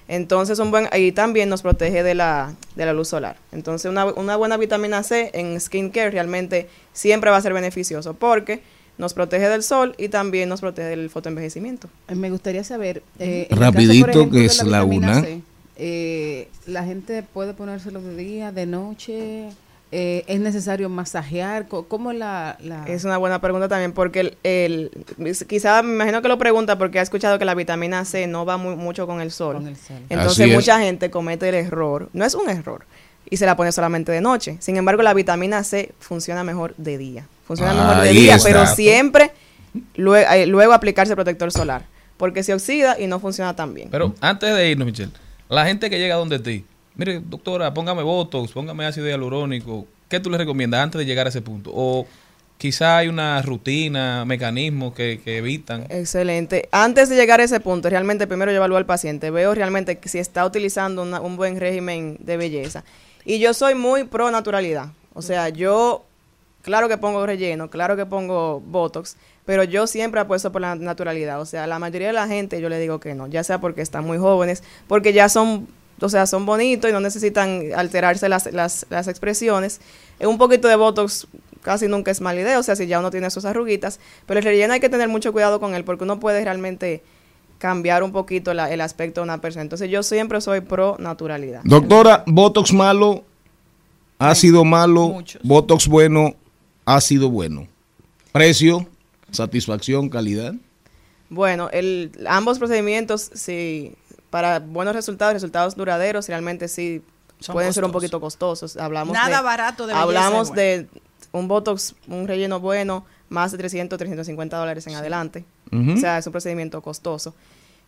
Entonces, un buen, y también nos protege de la, de la luz solar. Entonces, una, una buena vitamina C en skincare realmente siempre va a ser beneficioso porque nos protege del sol y también nos protege del fotoenvejecimiento. Eh, Me gustaría saber. eh, caso, Rapidito, por ejemplo, que de es la una. C, eh, la gente puede ponérselo de día, de noche. eh, es necesario masajear. Co- ¿Cómo la.? la- Es una buena pregunta también porque el, el- quizá me imagino que lo pregunta porque ha escuchado que la vitamina C no va muy, mucho con el sol. Con el sol. Entonces mucha gente comete el error, no es un error, y se la pone solamente de noche. Sin embargo, la vitamina C funciona mejor de día. Funciona mejor de día, está. pero siempre luego, luego aplicarse protector solar, porque se oxida y no funciona tan bien. Pero antes de irnos, Michelle, la gente que llega donde ti, mire, doctora, póngame Botox, póngame ácido hialurónico, ¿qué tú le recomiendas antes de llegar a ese punto? O quizá hay una rutina, mecanismos que, que evitan. Excelente. Antes de llegar a ese punto, realmente primero yo evalúo al paciente, veo realmente que si está utilizando una- un buen régimen de belleza. Y yo soy muy pro naturalidad. O sea, yo, claro que pongo relleno, claro que pongo Botox, pero yo siempre apuesto por la naturalidad. O sea, la mayoría de la gente yo le digo que no, ya sea porque están muy jóvenes, porque ya son, o sea, son bonitos y no necesitan alterarse las, las, las expresiones. Eh, Un poquito de Botox casi nunca es mala idea, o sea, si ya uno tiene sus arruguitas, pero el relleno hay que tener mucho cuidado con él porque uno puede realmente cambiar un poquito la- el aspecto de una persona. Entonces yo siempre soy pro naturalidad. Doctora, Botox malo, ácido malo, Botox bueno, ácido bueno. Precio, satisfacción, calidad. Bueno, el, ambos procedimientos, sí, para buenos resultados, resultados duraderos, realmente sí Son pueden ser un poquito costosos. Hablamos Nada de, barato debería Hablamos de un Botox, un relleno bueno, más de 300, 350 dólares en adelante. O sea, es un procedimiento costoso.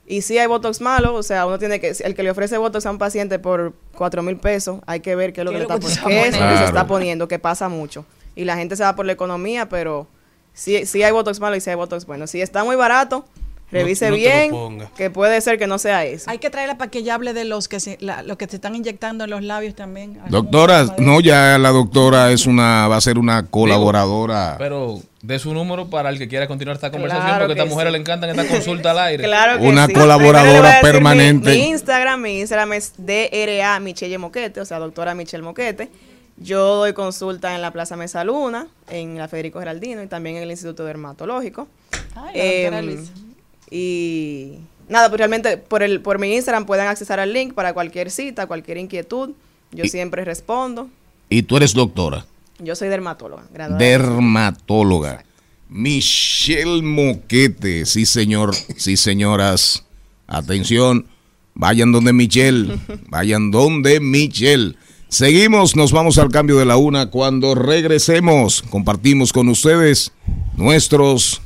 Y si hay Botox malo, o sea, uno tiene que, el que le ofrece Botox a un paciente por 4 mil pesos, hay que ver qué es lo que, ¿Qué le está, que pon- te está qué es lo que se poniendo? está Claro. poniendo, que pasa mucho. Y la gente se va por la economía, pero sí, sí hay Botox malo y sí hay Botox bueno. Si está muy barato, revise no te bien, que puede ser que no sea eso. Hay que traerla para que ella hable de los que se, la- los que se están inyectando en los labios también. Doctora, no, ya la doctora es una, va a ser una colaboradora. Pero de su número para el que quiera continuar esta conversación, Claro porque a esta mujer sí. le encantan esta consulta al aire. Claro que Una sí. colaboradora Primero le voy a decir permanente. Mi, mi Instagram, mi Instagram es DRA Michelle Moquete, o sea, doctora Michelle Moquete. Yo doy consulta en la Plaza Mesa Luna, en la Federico Geraldino y también en el Instituto Dermatológico. Ay, la Luisa. Y nada, pues realmente por el por mi Instagram pueden accesar al link para cualquier cita, cualquier inquietud. Yo Y- siempre respondo. Y tú eres doctora, Yo soy dermatóloga, graduada. dermatóloga. Michelle Moquete, sí señor, sí señoras. Atención, vayan donde Michelle, vayan donde Michelle. Seguimos, nos vamos al cambio de la una. Cuando regresemos, compartimos con ustedes nuestros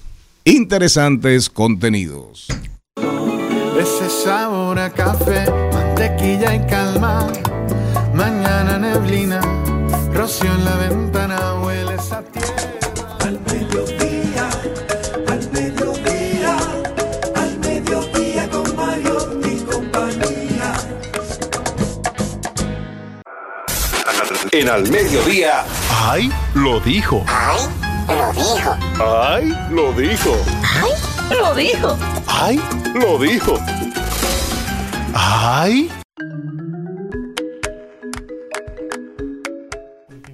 interesantes contenidos. Ese sabor a café, mantequilla y calma. Mañana neblina, rocío en la ventana, huele esa tierra. Al mediodía, al mediodía, al mediodía con Mario y compañía. En al mediodía. ¡Ay! Lo dijo. ¡Ay! Lo dijo. ¡Ay! Lo dijo. ¡Ay! Lo dijo. ¡Ay! Lo dijo. ¡Ay!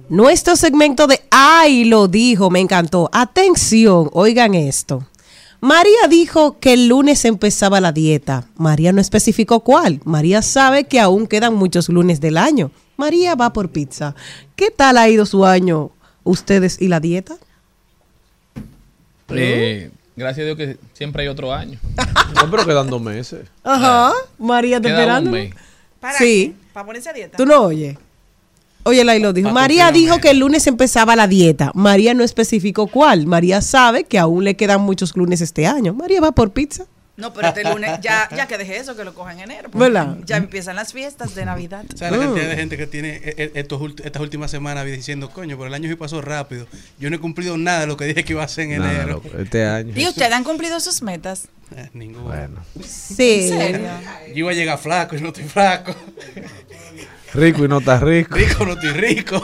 Nuestro segmento de Ay, lo dijo, me encantó. Atención, oigan esto. María dijo que el lunes empezaba la dieta. María no especificó cuál. María sabe que aún quedan muchos lunes del año. María va por pizza. ¿Qué tal ha ido su año, ustedes y la dieta? Eh, gracias a Dios que siempre hay otro año. No, pero quedan dos meses. Ajá. María te esperando. ¿Para Sí. ¿Para ponerse a dieta? ¿Tú no oyes? Oye, Lailo dijo. Pa' María dijo que el lunes empezaba la dieta. María no especificó cuál. María sabe que aún le quedan muchos lunes este año. María va por pizza. No, pero este lunes, ya, ya que dejé eso, que lo coja en enero. porque ¿Verdad? Ya empiezan las fiestas de Navidad. ¿Sabes la cantidad de gente que tiene e- e- estos, ult- estas últimas semanas diciendo, coño, pero el año sí pasó rápido? Yo no he cumplido nada de lo que dije que iba a hacer en Nada, enero. loco, este año. ¿Y ustedes han cumplido sus metas? Eh, ninguno. Bueno. Sí. ¿En serio? Yo iba a llegar flaco y no estoy flaco. Rico y no estás rico. Rico no estoy rico.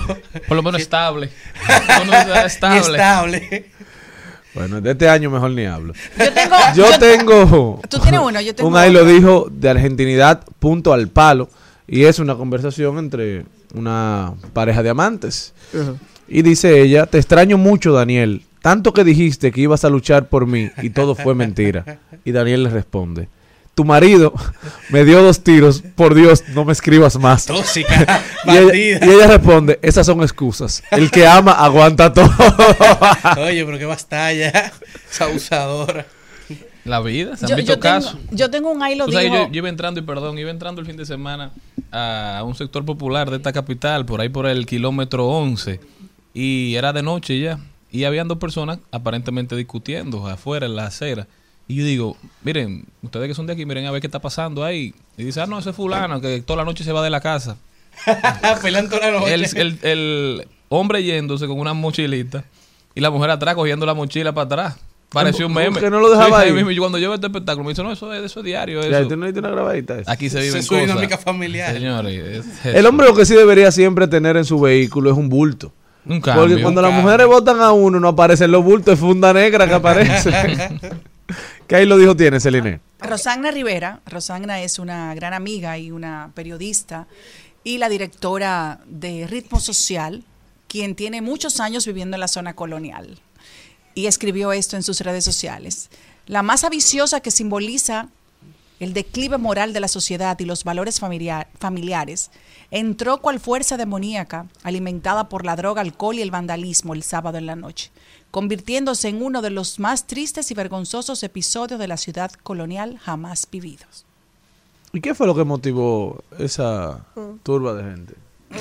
Por lo menos estable. Por lo menos Y estable. estable. Bueno, de este año mejor ni hablo. Yo tengo. Yo tengo. Tú tienes uno, yo tengo Un ahí lo dijo de argentinidad, punto al palo. Y es una conversación entre una pareja de amantes. Y dice ella: Te extraño mucho, Daniel. Tanto que dijiste que ibas a luchar por mí y todo fue mentira. Y Daniel le responde: Tu marido me dio dos tiros. Por Dios, no me escribas más. Tóxica, Y ella, y ella responde: Esas son excusas. El que ama aguanta todo. Oye, pero qué bastalla. Esa abusadora. La vida, se han Yo, visto yo tengo, casos. yo tengo un ahí lo dijo. yo, yo iba entrando, y perdón, iba entrando el fin de semana a un sector popular de esta capital, por ahí por el kilómetro 11, y era de noche ya, y habían dos personas aparentemente discutiendo afuera en la acera. Y yo digo, miren, ustedes que son de aquí, miren a ver qué está pasando ahí. Y dice, ah, no, ese es fulano, que toda la noche se va de la casa. Pelean toda la noche. El, el- el hombre yéndose con una mochilita y la mujer atrás cogiendo la mochila para atrás. Pareció un ¿Cómo meme. que no lo dejaba Sí, ahí? cuando yo veo este espectáculo, me dice, no, eso es, eso es diario. Ya. ¿tú no una grabadita eso? Aquí se vive Es su dinámica familiar. Señores, es- El hombre lo que sí debería siempre tener en su vehículo es un bulto. Un cambio, Porque cuando un las mujeres votan a uno, no aparecen los bultos de funda negra que aparecen. ¿Qué ahí lo dijo tiene, Celine? Rosagna Rivera. Rosagna es una gran amiga y una periodista y la directora de Ritmo Social, quien tiene muchos años viviendo en la zona colonial. Y escribió esto en sus redes sociales. La masa viciosa que simboliza el declive moral de la sociedad y los valores familiar- familiares entró cual fuerza demoníaca alimentada por la droga, alcohol y el vandalismo el sábado en la noche, convirtiéndose en uno de los más tristes y vergonzosos episodios de la ciudad colonial jamás vividos. ¿Y qué fue lo que motivó esa Mm. turba de gente?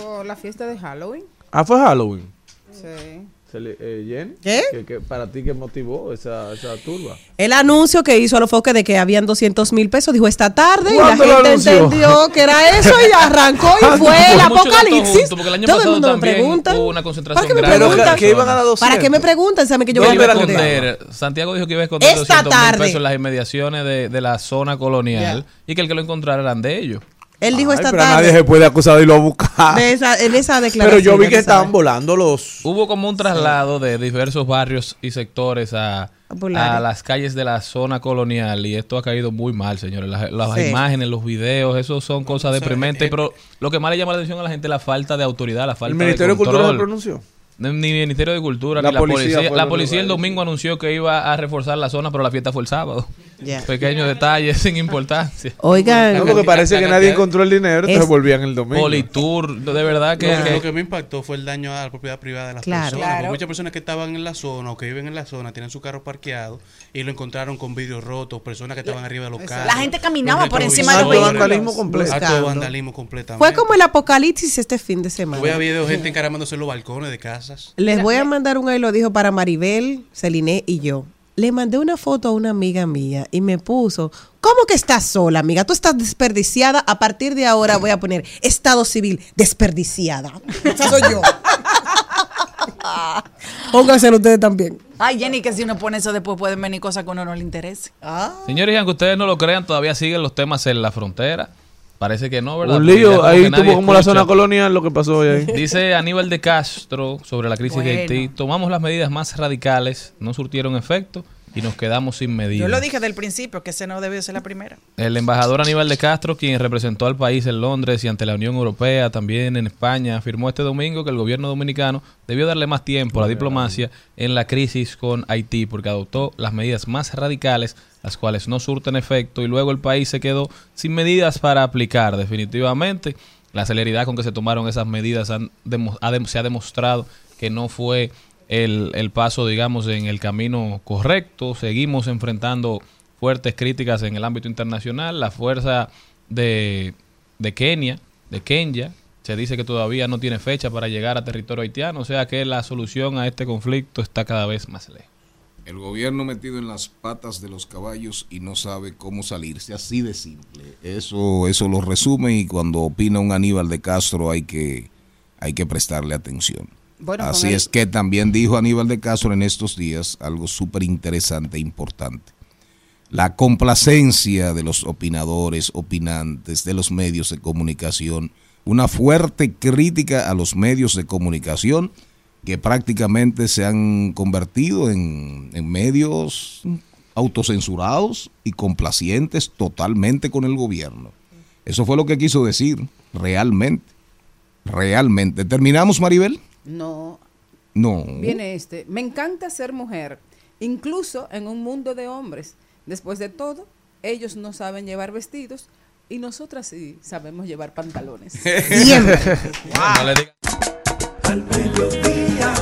O la fiesta de Halloween. Ah, fue Halloween. Sí. Eh, Jen, ¿Qué? ¿Qué- qué- para ti qué motivó esa, esa turba? El anuncio que hizo a los foques de que habían 200 mil pesos, dijo esta tarde y la ¿Cuándo lo gente anunció? entendió que era eso y arrancó y fue el apocalipsis. el año Todo el mundo me pregunta. hubo una ¿Para concentración qué me preguntan? personas. iban a dar ¿Para qué me preguntan? Saben que yo Que voy a iba a esconder, Santiago dijo que iba a esconder Esta 200 mil tarde. pesos en las inmediaciones de, de la zona colonial y que el que lo encontrara eran de ellos. Él dijo Ay, esta pero tarde. nadie se puede acusar de irlo a buscar. de esa- en esa Pero declaración. yo vi que estaban volando los... Hubo como un traslado de diversos barrios y sectores a, a las calles de la zona colonial y esto ha caído muy mal, señores. Las, las Sí. imágenes, los videos, eso son cosas deprimentes, eh, pero lo que más le llama la atención a la gente es la falta de autoridad, la falta ¿El Ministerio de de Cultura se pronunció? Ni el Ministerio de Cultura, La ni la policía La policía el domingo anunció que iba a reforzar la zona, pero la fiesta fue el sábado. Ya. Pequeños detalles sin importancia. Oigan, No, porque parece que nadie encontró el dinero, entonces Es- volvían el domingo. Politour, de verdad que, Lo, que- que- lo que me impactó fue el daño a la propiedad privada de las Claro. personas. Claro. porque Muchas personas que estaban en la zona o que viven en la zona tienen su carro parqueado y lo encontraron con vidrios rotos, personas que estaban arriba de los carros. La gente caminaba por encima de los retrovisores. vandalismo completo. Acto vandalismo completamente. fue como el apocalipsis este fin de semana. Voy a video gente encaramándose en los balcones de casas. Les voy a mandar un ahí lo dijo para Maribel, Celine y yo. Le mandé una foto a una amiga mía y me puso, ¿cómo que estás sola, amiga? Tú estás desperdiciada. A partir de ahora voy a poner estado civil desperdiciada. Esa soy yo. Pónganselo ustedes también. Ay, Jenny, que si uno pone eso después pueden venir cosas que a uno no le interese. Señores, y aunque ustedes no lo crean, todavía siguen los temas en la frontera. Parece que no, ¿verdad? Un lío, ahí tuvo como la zona colonial lo que pasó hoy ahí. Dice Aníbal de Castro sobre la crisis de. Haití, tomamos las medidas más radicales, no surtieron efecto y nos quedamos sin medidas. Yo lo dije del principio, que ese no debió ser la primera. El embajador Aníbal de Castro, quien representó al país en Londres y ante la Unión Europea, también en España, afirmó este domingo que el gobierno dominicano debió darle más tiempo a la diplomacia en la crisis con Haití, porque adoptó las medidas más radicales, las cuales no surten efecto, y luego el país se quedó sin medidas para aplicar. Definitivamente, la celeridad con que se tomaron esas medidas han se ha demostrado que no fue el, el paso, digamos, en el camino correcto. Seguimos enfrentando fuertes críticas en el ámbito internacional. La fuerza de, de Kenia, de Kenya, se dice que todavía no tiene fecha para llegar a territorio haitiano, o sea que la solución a este conflicto está cada vez más lejos. El gobierno metido en las patas de los caballos y no sabe cómo salirse, así de simple. Eso, eso lo resume y cuando opina un Aníbal de Castro hay que, hay que prestarle atención. Bueno, así es que también dijo Aníbal de Castro en estos días algo súper interesante e importante. La complacencia de los opinadores, opinantes, de los medios de comunicación, una fuerte crítica a los medios de comunicación que prácticamente se han convertido en, en medios autocensurados y complacientes totalmente con el gobierno. Eso fue lo que quiso decir, realmente. Realmente. ¿Terminamos, Maribel? No, No. viene este. Me encanta ser mujer, incluso en un mundo de hombres. Después de todo, ellos no saben llevar vestidos y nosotras sí sabemos llevar pantalones. Digan- Al mediodía,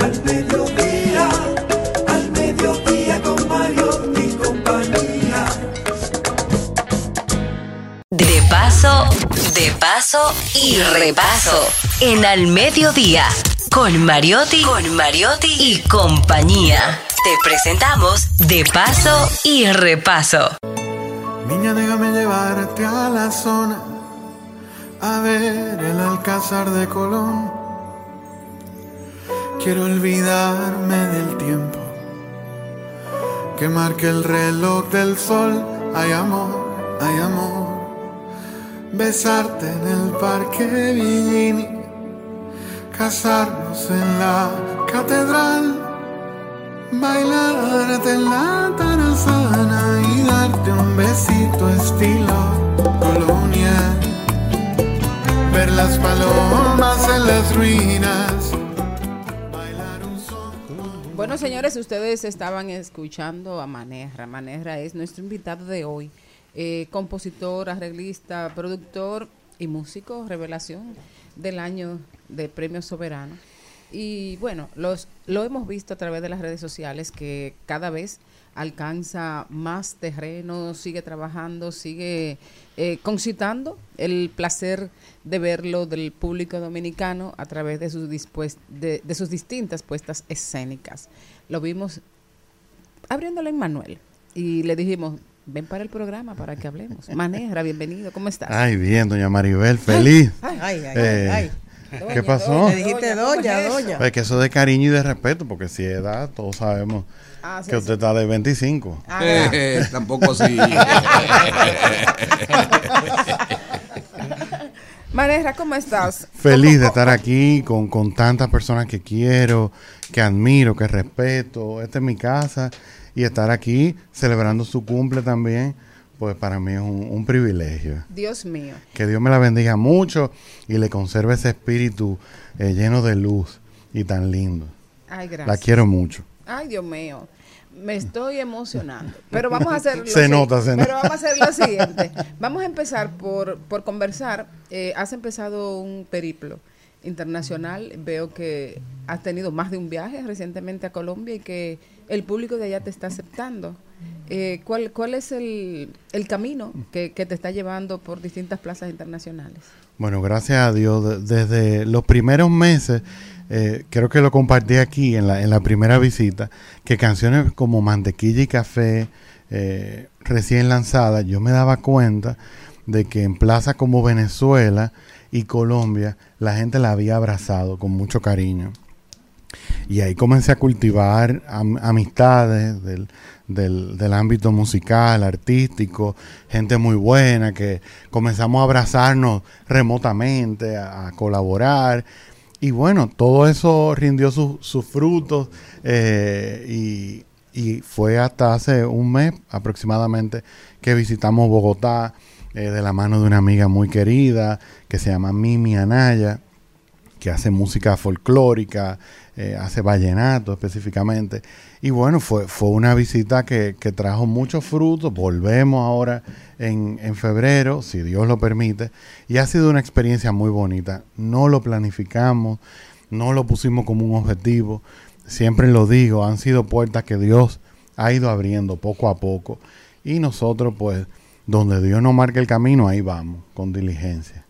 al mediodía, De paso, de paso y repaso. En al mediodía, con Mariotti, con Mariotti y compañía. Te presentamos De paso y repaso. Niña, déjame llevarte a la zona a ver el alcázar de Colón. Quiero olvidarme del tiempo que marque el reloj del sol. Hay amor, hay amor. Besarte en el parque Villini, casarnos en la catedral, bailarte en la tarazana y darte un besito estilo colonia. Ver las palomas en las ruinas. Bueno, señores, ustedes estaban escuchando a Maneja. Maneja es nuestro invitado de hoy. Eh, compositor, arreglista, productor y músico, revelación del año de Premio Soberano. Y bueno, los, lo hemos visto a través de las redes sociales que cada vez alcanza más terreno, sigue trabajando, sigue eh, concitando el placer de verlo del público dominicano a través de sus, de, de sus distintas puestas escénicas. Lo vimos abriéndole en Manuel y le dijimos, ven para el programa para que hablemos. Maneja, bienvenido, ¿cómo estás? Ay, bien, doña Maribel, feliz. Ay, ay, ay, Eh, ay. ¿Qué Doña, pasó? doña, Le dijiste doña, ¿cómo es doña. Pues que eso de cariño y de respeto, porque si es edad, todos sabemos Ah, sí, que usted está de 25. Ah, Eh, tampoco así. Maneja, ¿cómo estás? Feliz de estar aquí con, con tantas personas que quiero, que admiro, que respeto. Esta es mi casa y estar aquí celebrando su cumple también, pues para mí es un, un privilegio. Dios mío. Que Dios me la bendiga mucho y le conserve ese espíritu eh, lleno de luz y tan lindo. Ay, gracias. La quiero mucho. Ay, Dios mío. Me estoy emocionando. Pero vamos a hacer lo Se nota, se Pero nota. vamos a hacer lo siguiente. Vamos a empezar por, por conversar. Eh, has empezado un periplo internacional. Veo que has tenido más de un viaje recientemente a Colombia y que el público de allá te está aceptando. Eh, ¿cuál, ¿Cuál es el, el camino que, que te está llevando por distintas plazas internacionales? Bueno, gracias a Dios, de- desde los primeros meses, eh, creo que lo compartí aquí en la, en la primera visita, que canciones como Mantequilla y Café, eh, recién lanzadas, yo me daba cuenta de que en plazas como Venezuela y Colombia, la gente la había abrazado con mucho cariño. Y ahí comencé a cultivar am- amistades del, del, del ámbito musical, artístico, gente muy buena que comenzamos a abrazarnos remotamente, a, colaborar. Y bueno, todo eso rindió sus sus frutos eh, y, y fue hasta hace un mes aproximadamente que visitamos Bogotá eh, de la mano de una amiga muy querida que se llama Mimi Anaya que hace música folclórica, eh, hace vallenato específicamente. Y bueno, fue, fue una visita que, que trajo muchos frutos. Volvemos ahora en, en febrero, si Dios lo permite. Y ha sido una experiencia muy bonita. No lo planificamos, no lo pusimos como un objetivo. Siempre lo digo, han sido puertas que Dios ha ido abriendo poco a poco. Y nosotros, pues, donde Dios nos marque el camino, ahí vamos, con diligencia.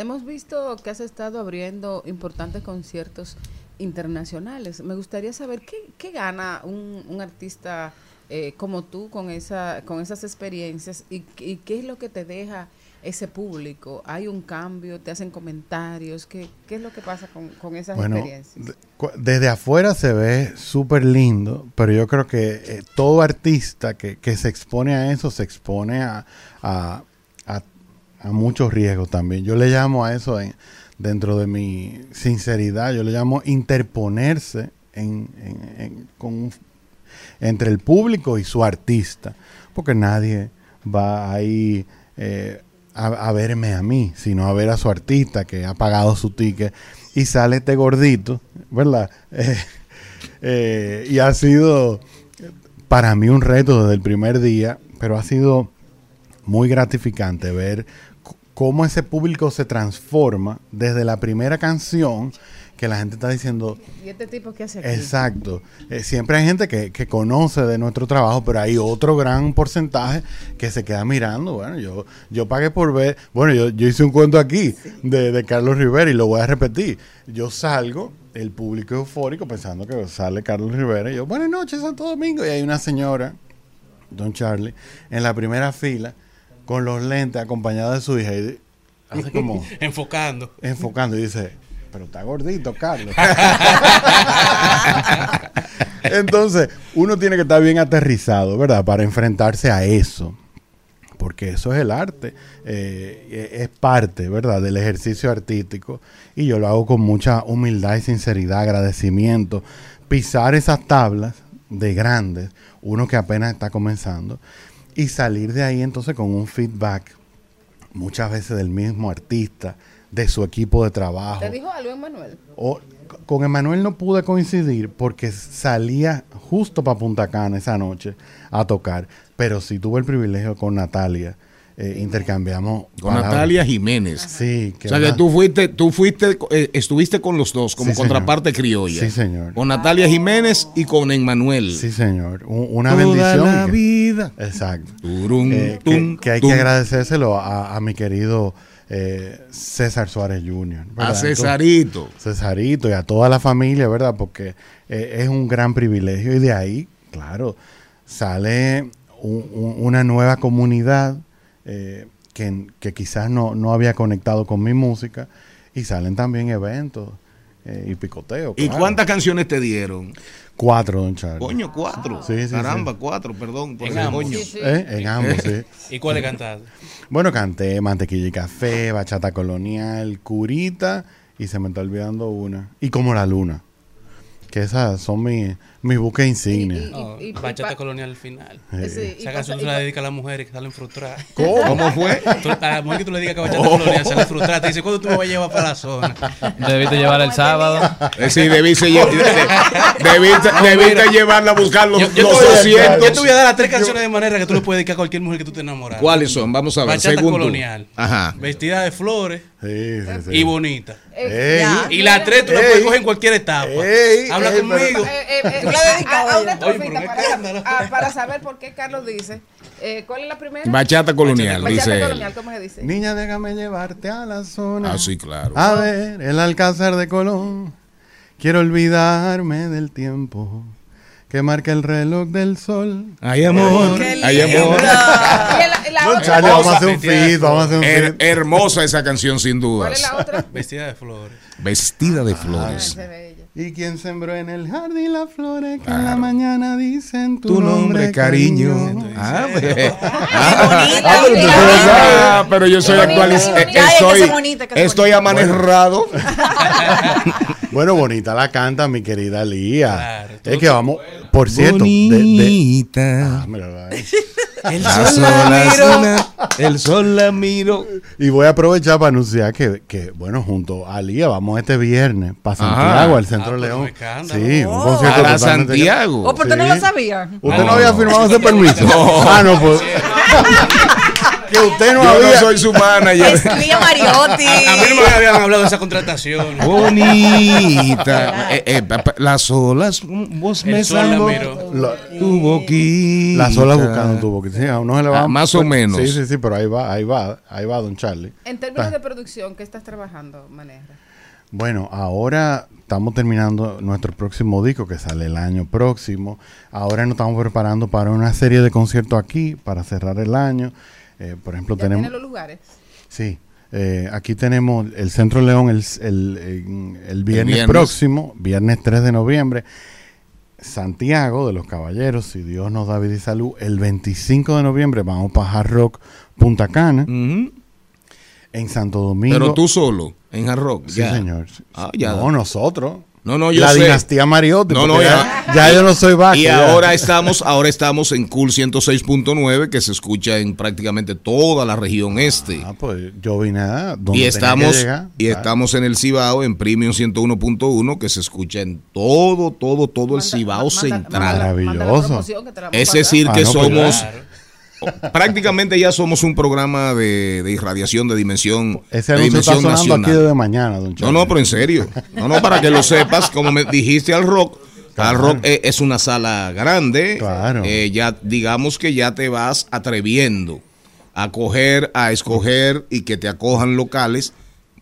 Te hemos visto que has estado abriendo importantes conciertos internacionales. Me gustaría saber qué, qué gana un, un artista eh, como tú con, esa, con esas experiencias y, y qué es lo que te deja ese público. ¿Hay un cambio? ¿Te hacen comentarios? ¿Qué, qué es lo que pasa con, con esas Bueno, experiencias? de- desde afuera se ve súper lindo, pero yo creo que eh, todo artista que, que se expone a eso se expone a, a, a- a muchos riesgos también. Yo le llamo a eso, en- dentro de mi sinceridad, yo le llamo interponerse entre el público y su artista, porque nadie va ahí eh, a, verme a mí, sino a ver a su artista que ha pagado su ticket y sale este gordito, ¿verdad? Eh, eh, y ha sido para mí un reto desde el primer día, pero ha sido muy gratificante ver cómo ese público se transforma desde la primera canción que la gente está diciendo, ¿Y este tipo qué hace aquí? Exacto. Eh, siempre hay gente que, que conoce de nuestro trabajo, pero hay otro gran porcentaje que se queda mirando. Bueno, yo, yo pagué por ver. Bueno, yo, yo hice un cuento aquí de, de Carlos Rivera y lo voy a repetir. Yo salgo, el público eufórico, pensando que sale Carlos Rivera. Y yo, buenas noches, Santo Domingo. Y hay una señora, Don Charlie, en la primera fila, con los lentes, acompañada de su hija. Y hace como. Enfocando. Enfocando y dice, pero está gordito, Carlos. Entonces, uno tiene que estar bien aterrizado, ¿verdad? Para enfrentarse a eso. porque eso es el arte, eh, es parte, ¿verdad?, del ejercicio artístico y yo lo hago con mucha humildad y sinceridad, agradecimiento, pisar esas tablas de grandes, uno que apenas está comenzando, y salir de ahí entonces con un feedback, muchas veces del mismo artista, de su equipo de trabajo. ¿Te dijo algo, Manuel? O- con Emanuel no pude coincidir porque salía justo para Punta Cana esa noche a tocar, pero sí tuve el privilegio con Natalia. Eh, intercambiamos Con palabras. Natalia Jiménez. Sí, O sea que tú fuiste, tú fuiste, eh, estuviste con los dos como Sí, contraparte criolla. Sí, señor. Con Natalia Jiménez y con Emmanuel. Sí, señor. Un- una Toda bendición. la que- vida. Exacto. Turum, Eh, que, tum, que hay tum. que agradecérselo a, a mi querido eh, César Suárez Jr. ¿verdad? A Cesarito. Cesarito y a toda la familia, ¿verdad? Porque eh, es un gran privilegio y de ahí, claro, sale un- un- una nueva comunidad eh, que, que quizás no, no había conectado con mi música y salen también eventos eh, y picoteos. ¿Y cuántas canciones te dieron? Cuatro, don Charlie. Coño, cuatro. Sí, sí, Caramba, sí. cuatro, perdón. por En ambos. coño. Sí, sí. ¿Eh? En ambos, sí. ¿Y cuáles cantaste? Bueno, canté Mantequilla y Café, Bachata Colonial, Curita y se me está olvidando una. Y Como la Luna. Que esas son mis mi y- y- bachata pa- colonial al final. Sí. Sí, y Esa canción se la dedica a las mujeres que salen frustradas. ¿Cómo? ¿Cómo fue? Tú- a la mujer que tú le digas que bachata Oh. colonial sale frustrada. Te dice, ¿cuándo tú me vas a llevar para la zona? Debiste llevar el sábado. Eh, Sí, debiste, lle- debiste, llevarla a buscar los, Yo, yo los te voy a- 200. yo te voy a dar las tres canciones de manera que tú le puedes dedicar a cualquier mujer que tú te enamoras. ¿Cuáles son? Vamos a ver. Bachata según tú. colonial. Ajá. Vestida de flores Sí, sí, sí. y bonita. Y las tres tú las Ey. puedes coger en cualquier etapa. Ey, Habla ey, conmigo. Eh, eh, eh, la pero para, saber por qué Carlos dice. Eh, ¿Cuál es la primera? Bachata colonial, Bachata dice él. colonial, ¿cómo se dice? Niña, déjame llevarte a la zona. Ah, sí, claro. A ver, el Alcázar de Colón. Quiero olvidarme del tiempo que marca el reloj del sol. Hay amor, hay amor. Vamos a hacer un feed, vamos a hacer un Her- feed. hermosa esa canción, sin ¿Cuál es la otra? Vestida de flores. Vestida de Ah, flores. Y quien sembró en el jardín las flores que en la mañana dicen tu, Tu nombre, cariño. Ah, pues. Ah, bonita, ah, pero bonita. ah, yo soy bonita, actualizado. bonita. Estoy, bonita, estoy bonita. amanejado. Bueno, bonita la canta mi querida Lía. Claro, es que vamos, por cierto, de, de- Bonita. Ah, El La sol la miro, el sol la miro. Y voy a aprovechar para anunciar que, que, bueno, junto a Lía vamos este viernes para. Santiago, al Centro Ah, León. Sí, un Oh. concierto Para Santiago. Oh, pero tú no lo sabías. ¿Usted no, No. había firmado ese permiso? Ah, no, pues. Que usted no Yo no había. soy su manager. Es Lía Mariotti. A mí no me habían hablado de esa contratación. Bonita. Eh, eh, las olas, vos me El salvo. La- Tu boquita. Las olas buscando tu boquita. Sí, a uno se le va. Ah, más o menos. Sí, sí, sí, pero ahí va, ahí va, ahí va, don Charlie. En términos de producción, ¿qué estás trabajando, Maneja? Bueno, ahora estamos terminando nuestro próximo disco que sale el año próximo. Ahora nos estamos preparando para una serie de conciertos aquí para cerrar el año. Eh, por ejemplo, ¿Ya tenemos. tiene los lugares? Sí. eh, aquí tenemos el Centro León el, el- el viernes, viernes. próximo, viernes 3 de noviembre. Santiago de los Caballeros, si Dios nos da vida y salud, el 25 de noviembre vamos para Hard Rock Punta Cana. En Santo Domingo. Pero tú solo, en Hard Rock. Sí, ya. señor. Ah, ya. No, nosotros. No, no, yo La sé. dinastía Mariotti. No, no, ya. ya, ya yo no soy vaca. Y ya. ahora estamos, ahora estamos en Cool 106.9, que se escucha en prácticamente toda la región este. Ah, pues yo vine a donde Y tenía estamos, que llegar. y estamos en el Cibao, en Premium 101.1, que se escucha en todo, todo, todo el Cibao central. Maravilloso. Es decir, Ah, que no, pues somos. Prácticamente ya somos un programa de, de irradiación de dimensión, Ese de está dimensión aquí nacional. desde mañana, don No, no, pero en serio. No, no, para que lo sepas, como me dijiste al rock, al rock eh, es una sala grande. Claro. Eh, ya digamos que ya te vas atreviendo a coger, a escoger y que te acojan locales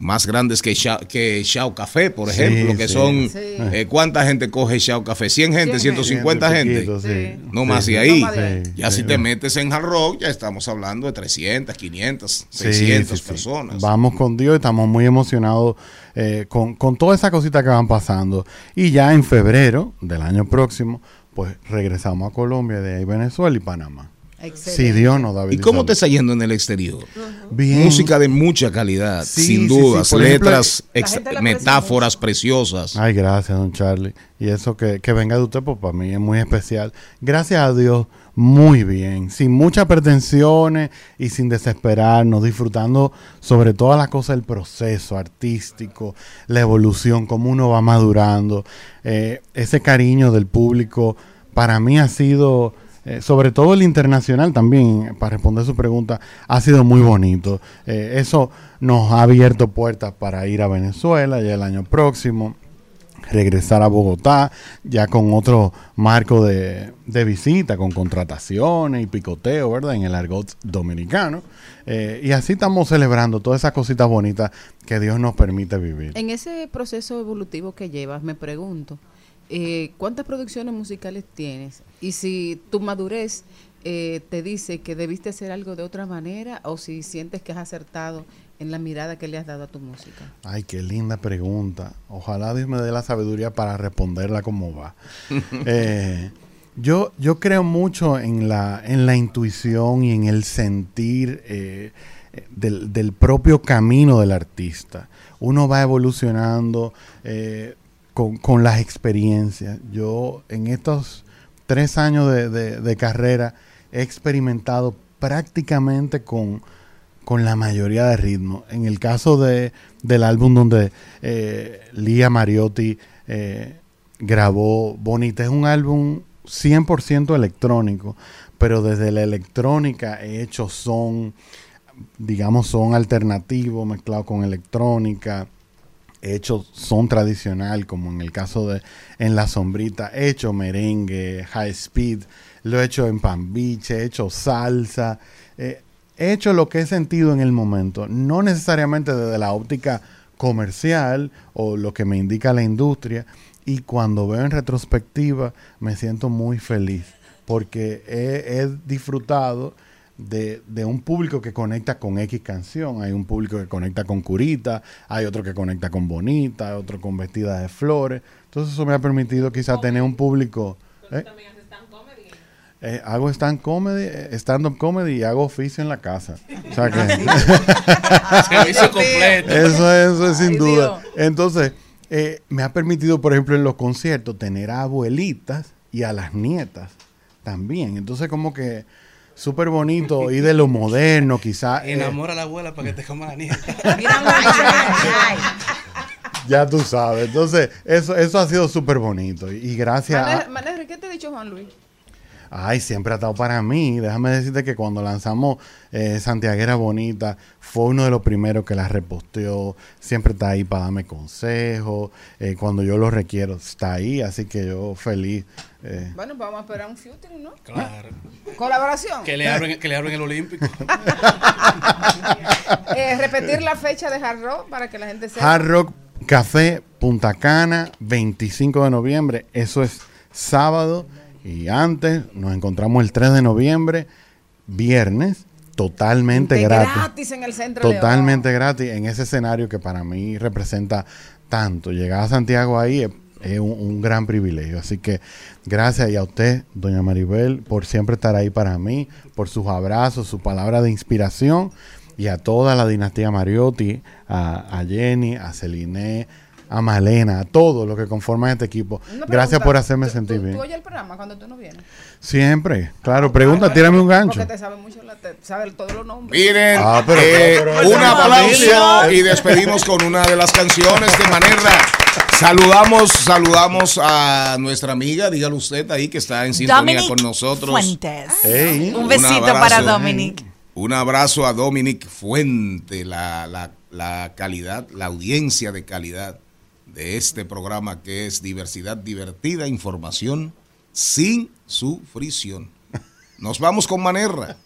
más grandes que Shao, que Shao Café, por Sí, ejemplo, que sí. son Sí. eh, ¿cuánta gente coge Shao Café? 100 gente, 100 150 gente. Poquito, sí. No más y ahí. Ya si te metes en Hard Rock, ya estamos hablando de 300, 500, Sí, 600 sí, sí. personas. Vamos con Dios estamos muy emocionados eh, con, con toda esa cosita que van pasando. Y ya en febrero del año próximo, pues regresamos a Colombia, de ahí Venezuela y Panamá. Si Dios nos da vida ¿Y cómo te está yendo en el exterior? Bien. Música de mucha calidad, Sí, sin sí, dudas, sí. Letras, metáforas preciosas. Ay, gracias, don Charlie. Y eso que, que venga de usted, pues para mí es muy especial. Gracias a Dios, muy bien. Sin muchas pretensiones y sin desesperarnos, disfrutando sobre todas las cosas del proceso artístico, la evolución, cómo uno va madurando. Eh, ese cariño del público para mí ha sido, eh, sobre todo el internacional también, para responder su pregunta, ha sido muy bonito. Eh, eso nos ha abierto puertas para ir a Venezuela ya el año próximo regresar a Bogotá ya con otro marco de, de visita, con contrataciones y picoteo, ¿verdad? En el argot dominicano. Eh, y así estamos celebrando todas esas cositas bonitas que Dios nos permite vivir. En ese proceso evolutivo que llevas, me pregunto, eh, ¿cuántas producciones musicales tienes? Y si tu madurez eh, te dice que debiste hacer algo de otra manera o si sientes que has acertado en la mirada que le has dado a tu música. Ay, qué linda pregunta. Ojalá Dios me dé la sabiduría para responderla como va. Eh, yo, yo creo mucho en la, en la intuición y en el sentir eh, del, del propio camino del artista. Uno va evolucionando eh, con, las experiencias. Yo en estos tres años de, de- de carrera he experimentado prácticamente con, con la mayoría de ritmos. En el caso de, del álbum donde eh, Lía Mariotti eh, grabó Bonita, es un álbum 100% electrónico, pero desde la electrónica he hecho son, digamos, son alternativo mezclado con electrónica. He hecho son tradicional, como en el caso de En la Sombrita. He hecho merengue, high speed. Lo he hecho en pambiche, he hecho salsa. eh, he hecho lo que he sentido en el momento. No necesariamente desde la óptica comercial o lo que me indica la industria. Y cuando veo en retrospectiva, me siento muy feliz. Porque he disfrutado de, de un público que conecta con X canción. Hay un público que conecta con Curita, hay otro que conecta con Bonita, otro con Vestida de Flores. Entonces eso me ha permitido quizá tener un público... ¿eh? Eh, hago stand comedy, eh, stand-up comedy y hago oficio en la casa. O sea que... Servicio completo. Eso, eso es sin Ay, duda. Entonces, eh, me ha permitido, por ejemplo, en los conciertos, tener a abuelitas y a las nietas también. Entonces, como que súper bonito y de lo moderno, quizá. eh, Enamora a la abuela para que te coma la nieta. ya tú sabes. Entonces, eso, eso ha sido súper bonito. Y, y gracias a... ¿qué te ha dicho Juan Luis? Ay, siempre ha estado para mí. Déjame decirte que cuando lanzamos eh, Santiaguera Bonita, fue uno de los primeros que la reposteó. Siempre está ahí para darme consejos. Eh, cuando yo lo requiero, está ahí. Así que yo feliz. eh. Bueno, vamos a esperar un featuring, ¿no? Claro. Colaboración. Que le abren, que le abren el Olímpico. Eh, repetir la fecha de Hard Rock para que la gente sepa. Hard Rock Café Punta Cana, 25 de noviembre. Eso es sábado. Y antes nos encontramos el 3 de noviembre, viernes, totalmente De gratis. gratis en el Centro León. Totalmente gratis en ese escenario que para mí representa tanto. Llegar a Santiago ahí es, es un, un gran privilegio. Así que gracias y a usted, doña Maribel, por siempre estar ahí para mí, por sus abrazos, su palabra de inspiración y a toda la dinastía Mariotti, a, a Jenny, a Celine, a Malena, a todos los que conforman este equipo. Gracias por hacerme ¿tú- sentir tú- bien. ¿Tú oyes el programa cuando tú no vienes? Siempre, claro, pregunta, tírame un gancho. Porque te sabe mucho, la, te sabe todos los nombres. Miren, Ah, pero- eh, pero- un pero- aplauso y despedimos con una de las canciones de manera. Saludamos, saludamos a nuestra amiga, dígalo usted ahí que está en sintonía Dominic con nosotros. Fuentes. Un besito abrazo. para Dominic. Un abrazo a Dominic Fuente, la, la- la calidad, la audiencia de calidad de este programa que es diversidad divertida, información sin sufrición. Nos vamos con Manerra.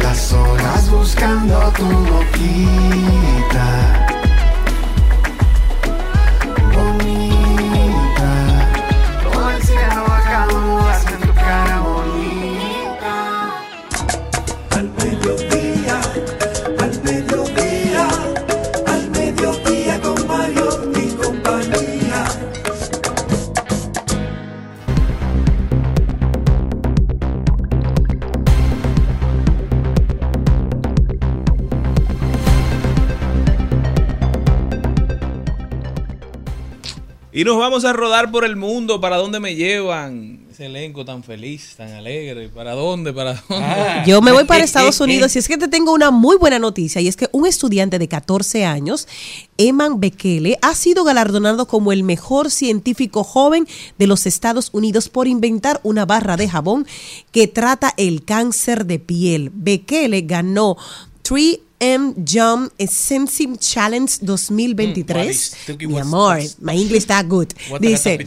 las buscando tu boquita. Y nos vamos a rodar por el mundo. ¿Para dónde me llevan? Ese elenco tan feliz, tan alegre. ¿Para dónde? ¿Para dónde? Ah. Yo me voy para Estados Unidos y es que te tengo una muy buena noticia y es que un estudiante de 14 años, Eman Bekele, ha sido galardonado como el mejor científico joven de los Estados Unidos por inventar una barra de jabón que trata el cáncer de piel. Bekele ganó 3M Jump Sensing Challenge 2023. Mm, Mi amor, my English está good. Dice,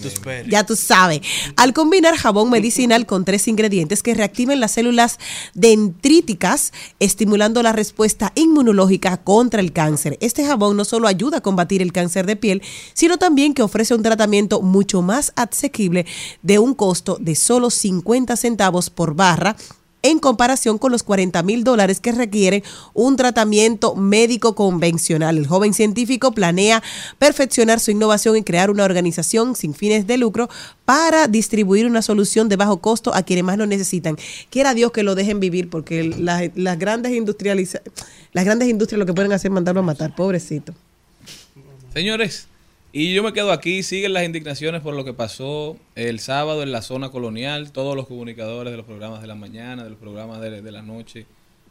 ya tú sabes. Al combinar jabón medicinal con tres ingredientes que reactiven las células dendríticas, estimulando la respuesta inmunológica contra el cáncer. Este jabón no solo ayuda a combatir el cáncer de piel, sino también que ofrece un tratamiento mucho más asequible de un costo de solo 50 centavos por barra en comparación con los 40 mil dólares que requiere un tratamiento médico convencional. El joven científico planea perfeccionar su innovación y crear una organización sin fines de lucro para distribuir una solución de bajo costo a quienes más lo necesitan. Quiera Dios que lo dejen vivir porque las, grandes industrializa las grandes industrias lo que pueden hacer es mandarlo a matar, pobrecito. Señores, y yo me quedo aquí, siguen las indignaciones por lo que pasó el sábado en la zona colonial, todos los comunicadores de los programas de la mañana, de los programas de, de la noche,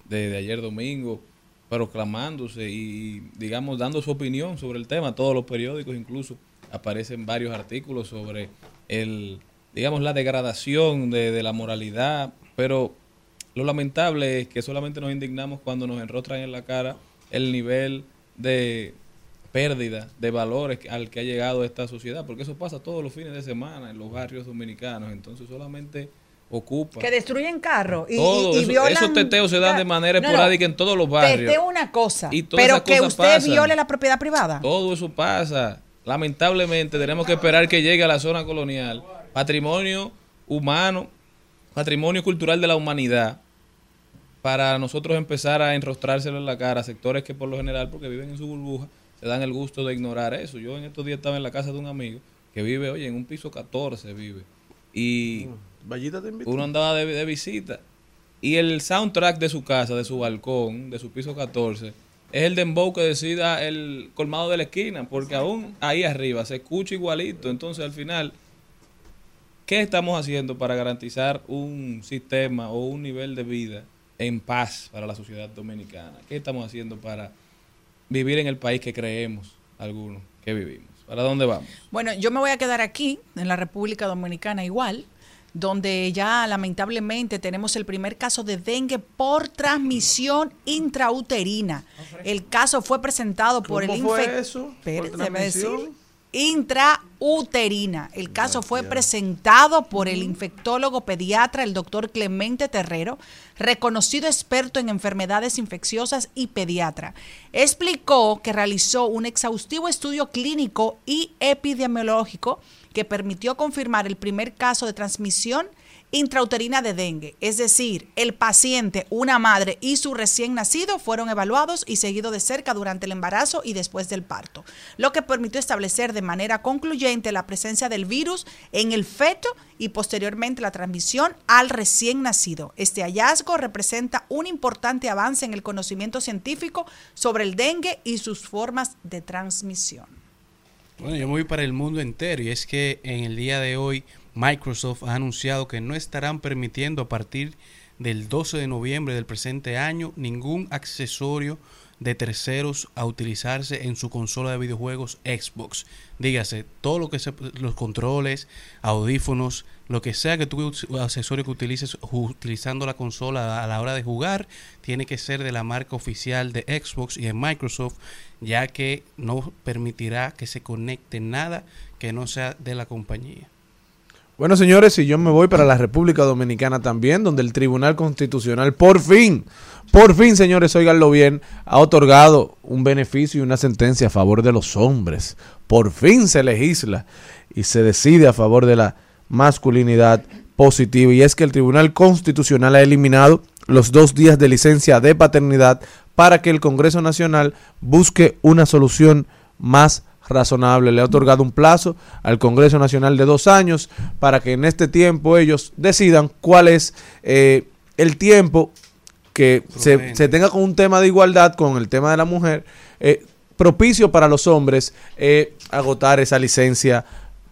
de, de ayer domingo, proclamándose y, digamos, dando su opinión sobre el tema, todos los periódicos incluso aparecen varios artículos sobre el, digamos, la degradación de, de la moralidad, pero lo lamentable es que solamente nos indignamos cuando nos enrostran en la cara el nivel de pérdida de valores al que ha llegado esta sociedad, porque eso pasa todos los fines de semana en los barrios dominicanos, entonces solamente ocupa Que destruyen carros y, todo y- y eso- violan. esos teteos se dan de manera No, no. esporádica en todos los barrios. Teteo una cosa, Y pero que usted pasan. viole la propiedad privada. Todo eso pasa. Lamentablemente tenemos que esperar que llegue a la zona colonial. Patrimonio humano, patrimonio cultural de la humanidad, para nosotros empezar a enrostrárselo en la cara a sectores que por lo general, porque viven en su burbuja, se dan el gusto de ignorar eso. Yo en estos días estaba en la casa de un amigo que vive, oye, en un piso 14 vive. Y Vallita te invitó. uno andaba de, de visita. Y el soundtrack de su casa, de su balcón, de su piso 14, es el dembow que decida el colmado de la esquina, porque aún ahí arriba se escucha igualito. Entonces, al final, ¿qué estamos haciendo para garantizar un sistema o un nivel de vida en paz para la sociedad dominicana? ¿Qué estamos haciendo para vivir en el país que creemos algunos que vivimos? ¿Para dónde vamos? Bueno, yo me voy a quedar aquí, en la República Dominicana igual, donde ya lamentablemente tenemos el primer caso de dengue por transmisión intrauterina. El caso fue presentado por el ¿Cómo fue infec- eso? ¿Por decir. Intrauterina. El caso fue presentado por el infectólogo pediatra, el doctor Clemente Terrero, reconocido experto en enfermedades infecciosas y pediatra. Explicó que realizó un exhaustivo estudio clínico y epidemiológico que permitió confirmar el primer caso de transmisión intrauterina de dengue. Es decir, el paciente, una madre y su recién nacido fueron evaluados y seguidos de cerca durante el embarazo y después del parto, lo que permitió establecer de manera concluyente la presencia del virus en el feto y posteriormente la transmisión al recién nacido. Este hallazgo representa un importante avance en el conocimiento científico sobre el dengue y sus formas de transmisión. Bueno, yo voy para el mundo entero y es que en el día de hoy Microsoft ha anunciado que no estarán permitiendo a partir del 12 de noviembre del presente año ningún accesorio de terceros a utilizarse en su consola de videojuegos Xbox. Dígase, todo lo que los controles, audífonos, lo que sea que tú accesorio que utilices utilizando la consola a la hora de jugar, tiene que ser de la marca oficial de Xbox y de Microsoft, ya que no permitirá que se conecte nada que no sea de la compañía. Bueno, señores, y yo me voy para la República Dominicana también, donde el Tribunal Constitucional, por fin, por fin, señores, óiganlo bien, ha otorgado un beneficio y una sentencia a favor de los hombres. Por fin se legisla y se decide a favor de la masculinidad positiva. Y es que el Tribunal Constitucional ha eliminado los dos días de licencia de paternidad para que el Congreso Nacional busque una solución más razonable. Le ha otorgado un plazo al Congreso Nacional de dos años para que en este tiempo ellos decidan cuál es eh, el tiempo que se, tenga con un tema de igualdad, con el tema de la mujer, eh, propicio para los hombres eh, agotar esa licencia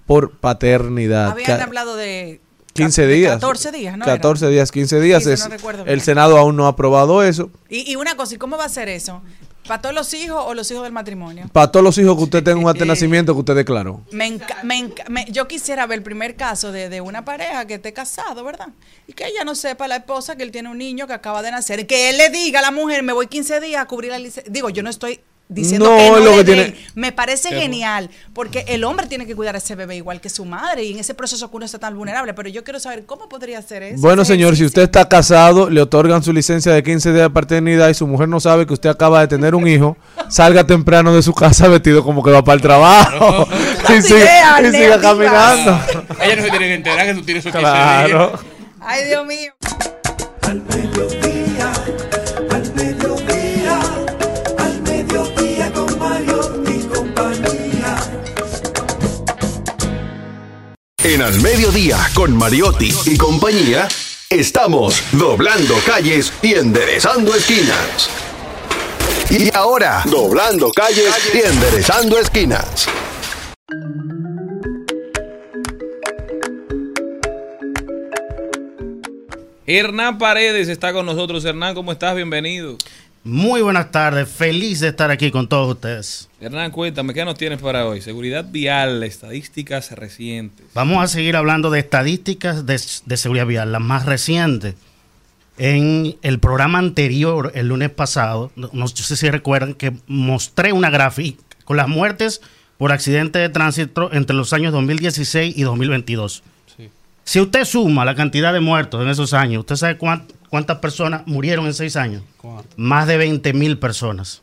por paternidad. Habían hablado de 15 de días. 14 días, ¿no? era? 14 días, 15 días. 15, es- no el. Senado aún no ha aprobado eso. Y, y una cosa, ¿y cómo va a ser eso? ¿Para todos los hijos o los hijos del matrimonio? Para todos los hijos que usted tenga un de nacimiento que usted declaró. Me me me- yo quisiera ver el primer caso de, de una pareja que esté casado, ¿verdad? Y que ella no sepa, la esposa, que él tiene un niño que acaba de nacer. Que él le diga a la mujer, me voy 15 días a cubrir la licencia. Digo, yo no estoy diciendo No, que no es lo le que tiene- Me parece genial, porque el hombre tiene que cuidar a ese bebé igual que su madre. Y en ese proceso que uno está tan vulnerable. Pero yo quiero saber cómo podría ser eso. Bueno, señor, si usted está casado, le otorgan su licencia de 15 días de paternidad y su mujer no sabe que usted acaba de tener un hijo, salga temprano de su casa vestido como que va para el trabajo y, idea, y siga caminando. Ella no se tiene que enterar que tú tienes su 15 Claro. Ay, Dios mío. En Al Mediodía, con Mariotti y compañía, estamos doblando calles y enderezando esquinas. Y ahora, doblando calles y enderezando esquinas. Hernán Paredes está con nosotros. Hernán, ¿cómo estás? Bienvenido. Muy buenas tardes, feliz de estar aquí con todos ustedes. Hernán, cuéntame, ¿qué nos tienes para hoy? Seguridad vial, estadísticas recientes. Vamos a seguir hablando de estadísticas de, de seguridad vial, las más recientes. En el programa anterior, el lunes pasado, no, no sé si recuerdan que mostré una gráfica con las muertes por accidente de tránsito entre los años 2016 y 2022. Si usted suma la cantidad de muertos en esos años, ¿usted sabe cuán- cuántas personas murieron en seis años? Más de 20 mil personas.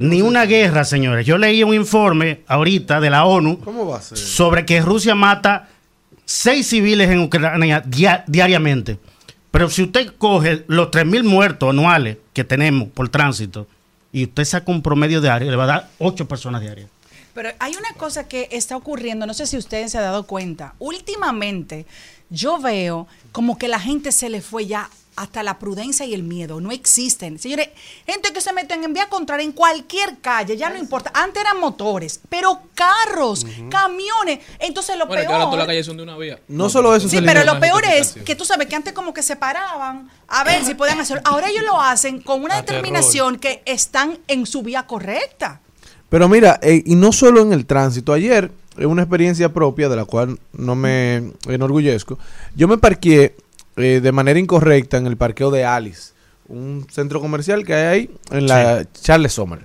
Ni una guerra, señores. Yo leí un informe ahorita de la ONU ¿Cómo va a ser? sobre que Rusia mata seis civiles en Ucrania dia- diariamente. Pero si usted coge los 3.000 muertos anuales que tenemos por tránsito y usted saca un promedio diario, le va a dar ocho personas diarias. Pero hay una cosa que está ocurriendo, no sé si ustedes se han dado cuenta. Últimamente yo veo como que la gente se le fue ya hasta la prudencia y el miedo. No existen. Señores, gente que se mete en vía contraria en cualquier calle, ya no importa. Antes eran motores, pero carros, camiones. Entonces lo Bueno, que ahora todas las peor... calles son de una vía. No solo eso, Sí, pero lo peor es que tú sabes que antes como que se paraban a ver si podían hacerlo. Ahora ellos lo hacen con una A terror. determinación que están en su vía correcta. Pero mira, eh, y no solo en el tránsito. Ayer, una experiencia propia de la cual no me enorgullezco, yo me parqué eh, de manera incorrecta en el parqueo de Alice, un centro comercial que hay ahí en la Charles Sommer.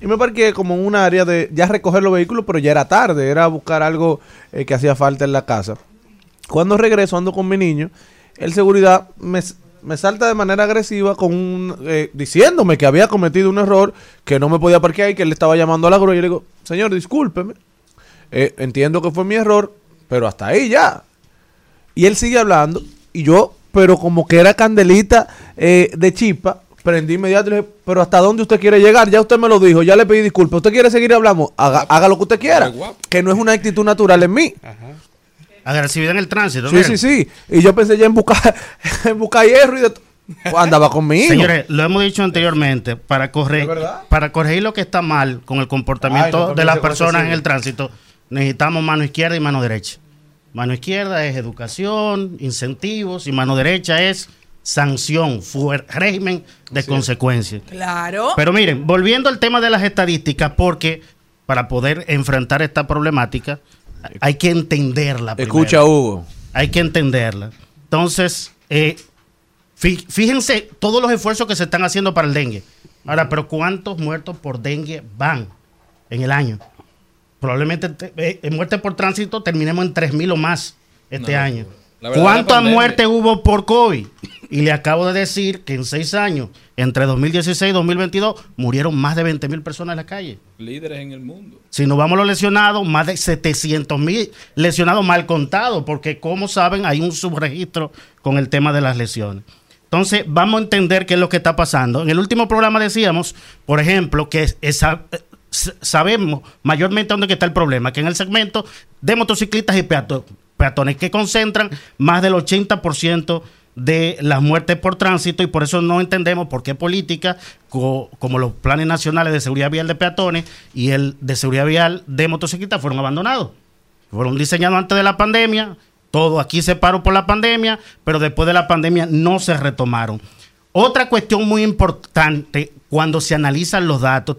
Y me parqué como en un área de ya recoger los vehículos, pero ya era tarde, era buscar algo eh, que hacía falta en la casa. Cuando regreso, ando con mi niño, el seguridad me, me salta de manera agresiva con un, eh, diciéndome que había cometido un error, que no me podía parquear y que él estaba llamando a la grúa. Y yo le digo, señor, discúlpeme, eh, entiendo que fue mi error, pero hasta ahí ya. Y él sigue hablando y yo, pero como que era candelita eh, de chispa, prendí inmediato y le dije, pero ¿hasta dónde usted quiere llegar? Ya usted me lo dijo, ya le pedí disculpas. ¿Usted quiere seguir hablando? Haga, haga lo que usted quiera, que no es una actitud natural en mí. Agresividad en el tránsito. Sí, miren. sí, sí. Y yo pensé ya en buscar, en buscar hierro y de andaba conmigo. Señores, lo hemos dicho anteriormente, para corregir, para corregir lo que está mal con el comportamiento Ay, no, de las personas en el tránsito, necesitamos mano izquierda y mano derecha. Mano izquierda es educación, incentivos, y mano derecha es sanción, régimen de consecuencias. Claro. Pero miren, volviendo al tema de las estadísticas, porque para poder enfrentar esta problemática hay que entenderla. primero. Escucha, Hugo. Hay que entenderla. Entonces, eh, fí- fíjense todos los esfuerzos que se están haciendo para el dengue. Ahora, pero ¿cuántos muertos por dengue van en el año? Probablemente te- eh, en muerte por tránsito terminemos en 3.000 o más este No, año. ¿Cuántas muertes hubo por COVID? Y le acabo de decir que en seis años, entre 2016 y 2022, murieron más de 20 mil personas en la calle. Líderes en el mundo. Si nos vamos a los lesionados, más de 700 mil lesionados mal contados, porque como saben, hay un subregistro con el tema de las lesiones. Entonces, vamos a entender qué es lo que está pasando. En el último programa decíamos, por ejemplo, que es- esa- sabemos mayormente dónde está el problema, que en el segmento de motociclistas y peato- peatones, que concentran más del 80% de las muertes por tránsito y por eso no entendemos por qué políticas co- como los planes nacionales de seguridad vial de peatones y el de seguridad vial de motociclistas fueron abandonados. Fueron diseñados antes de la pandemia, todo aquí se paró por la pandemia, pero después de la pandemia no se retomaron. Otra cuestión muy importante cuando se analizan los datos,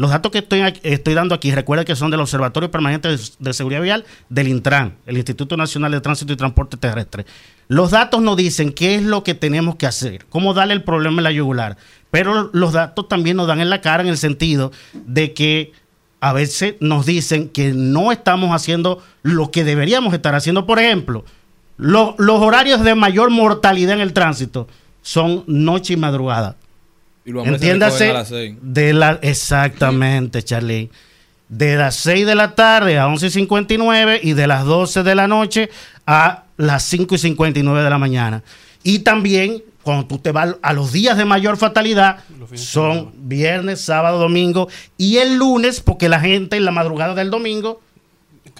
los datos que estoy, estoy dando aquí, recuerda que son del Observatorio Permanente de, Seguridad Vial del Intran, el Instituto Nacional de Tránsito y Transporte Terrestre. Los datos nos dicen qué es lo que tenemos que hacer, cómo darle el problema en la yugular, pero los datos también nos dan en la cara en el sentido de que a veces nos dicen que no estamos haciendo lo que deberíamos estar haciendo. Por ejemplo, lo- los horarios de mayor mortalidad en el tránsito son noche y madrugada. Y los Entiéndase a las seis. de la exactamente, Charlie. De las 6 de la tarde a 11.59 y de las 12 de la noche a las 5 y 59 de la mañana. Y también, cuando tú te vas a los días de mayor fatalidad, son viernes, sábado, domingo y el lunes, porque la gente en la madrugada del domingo,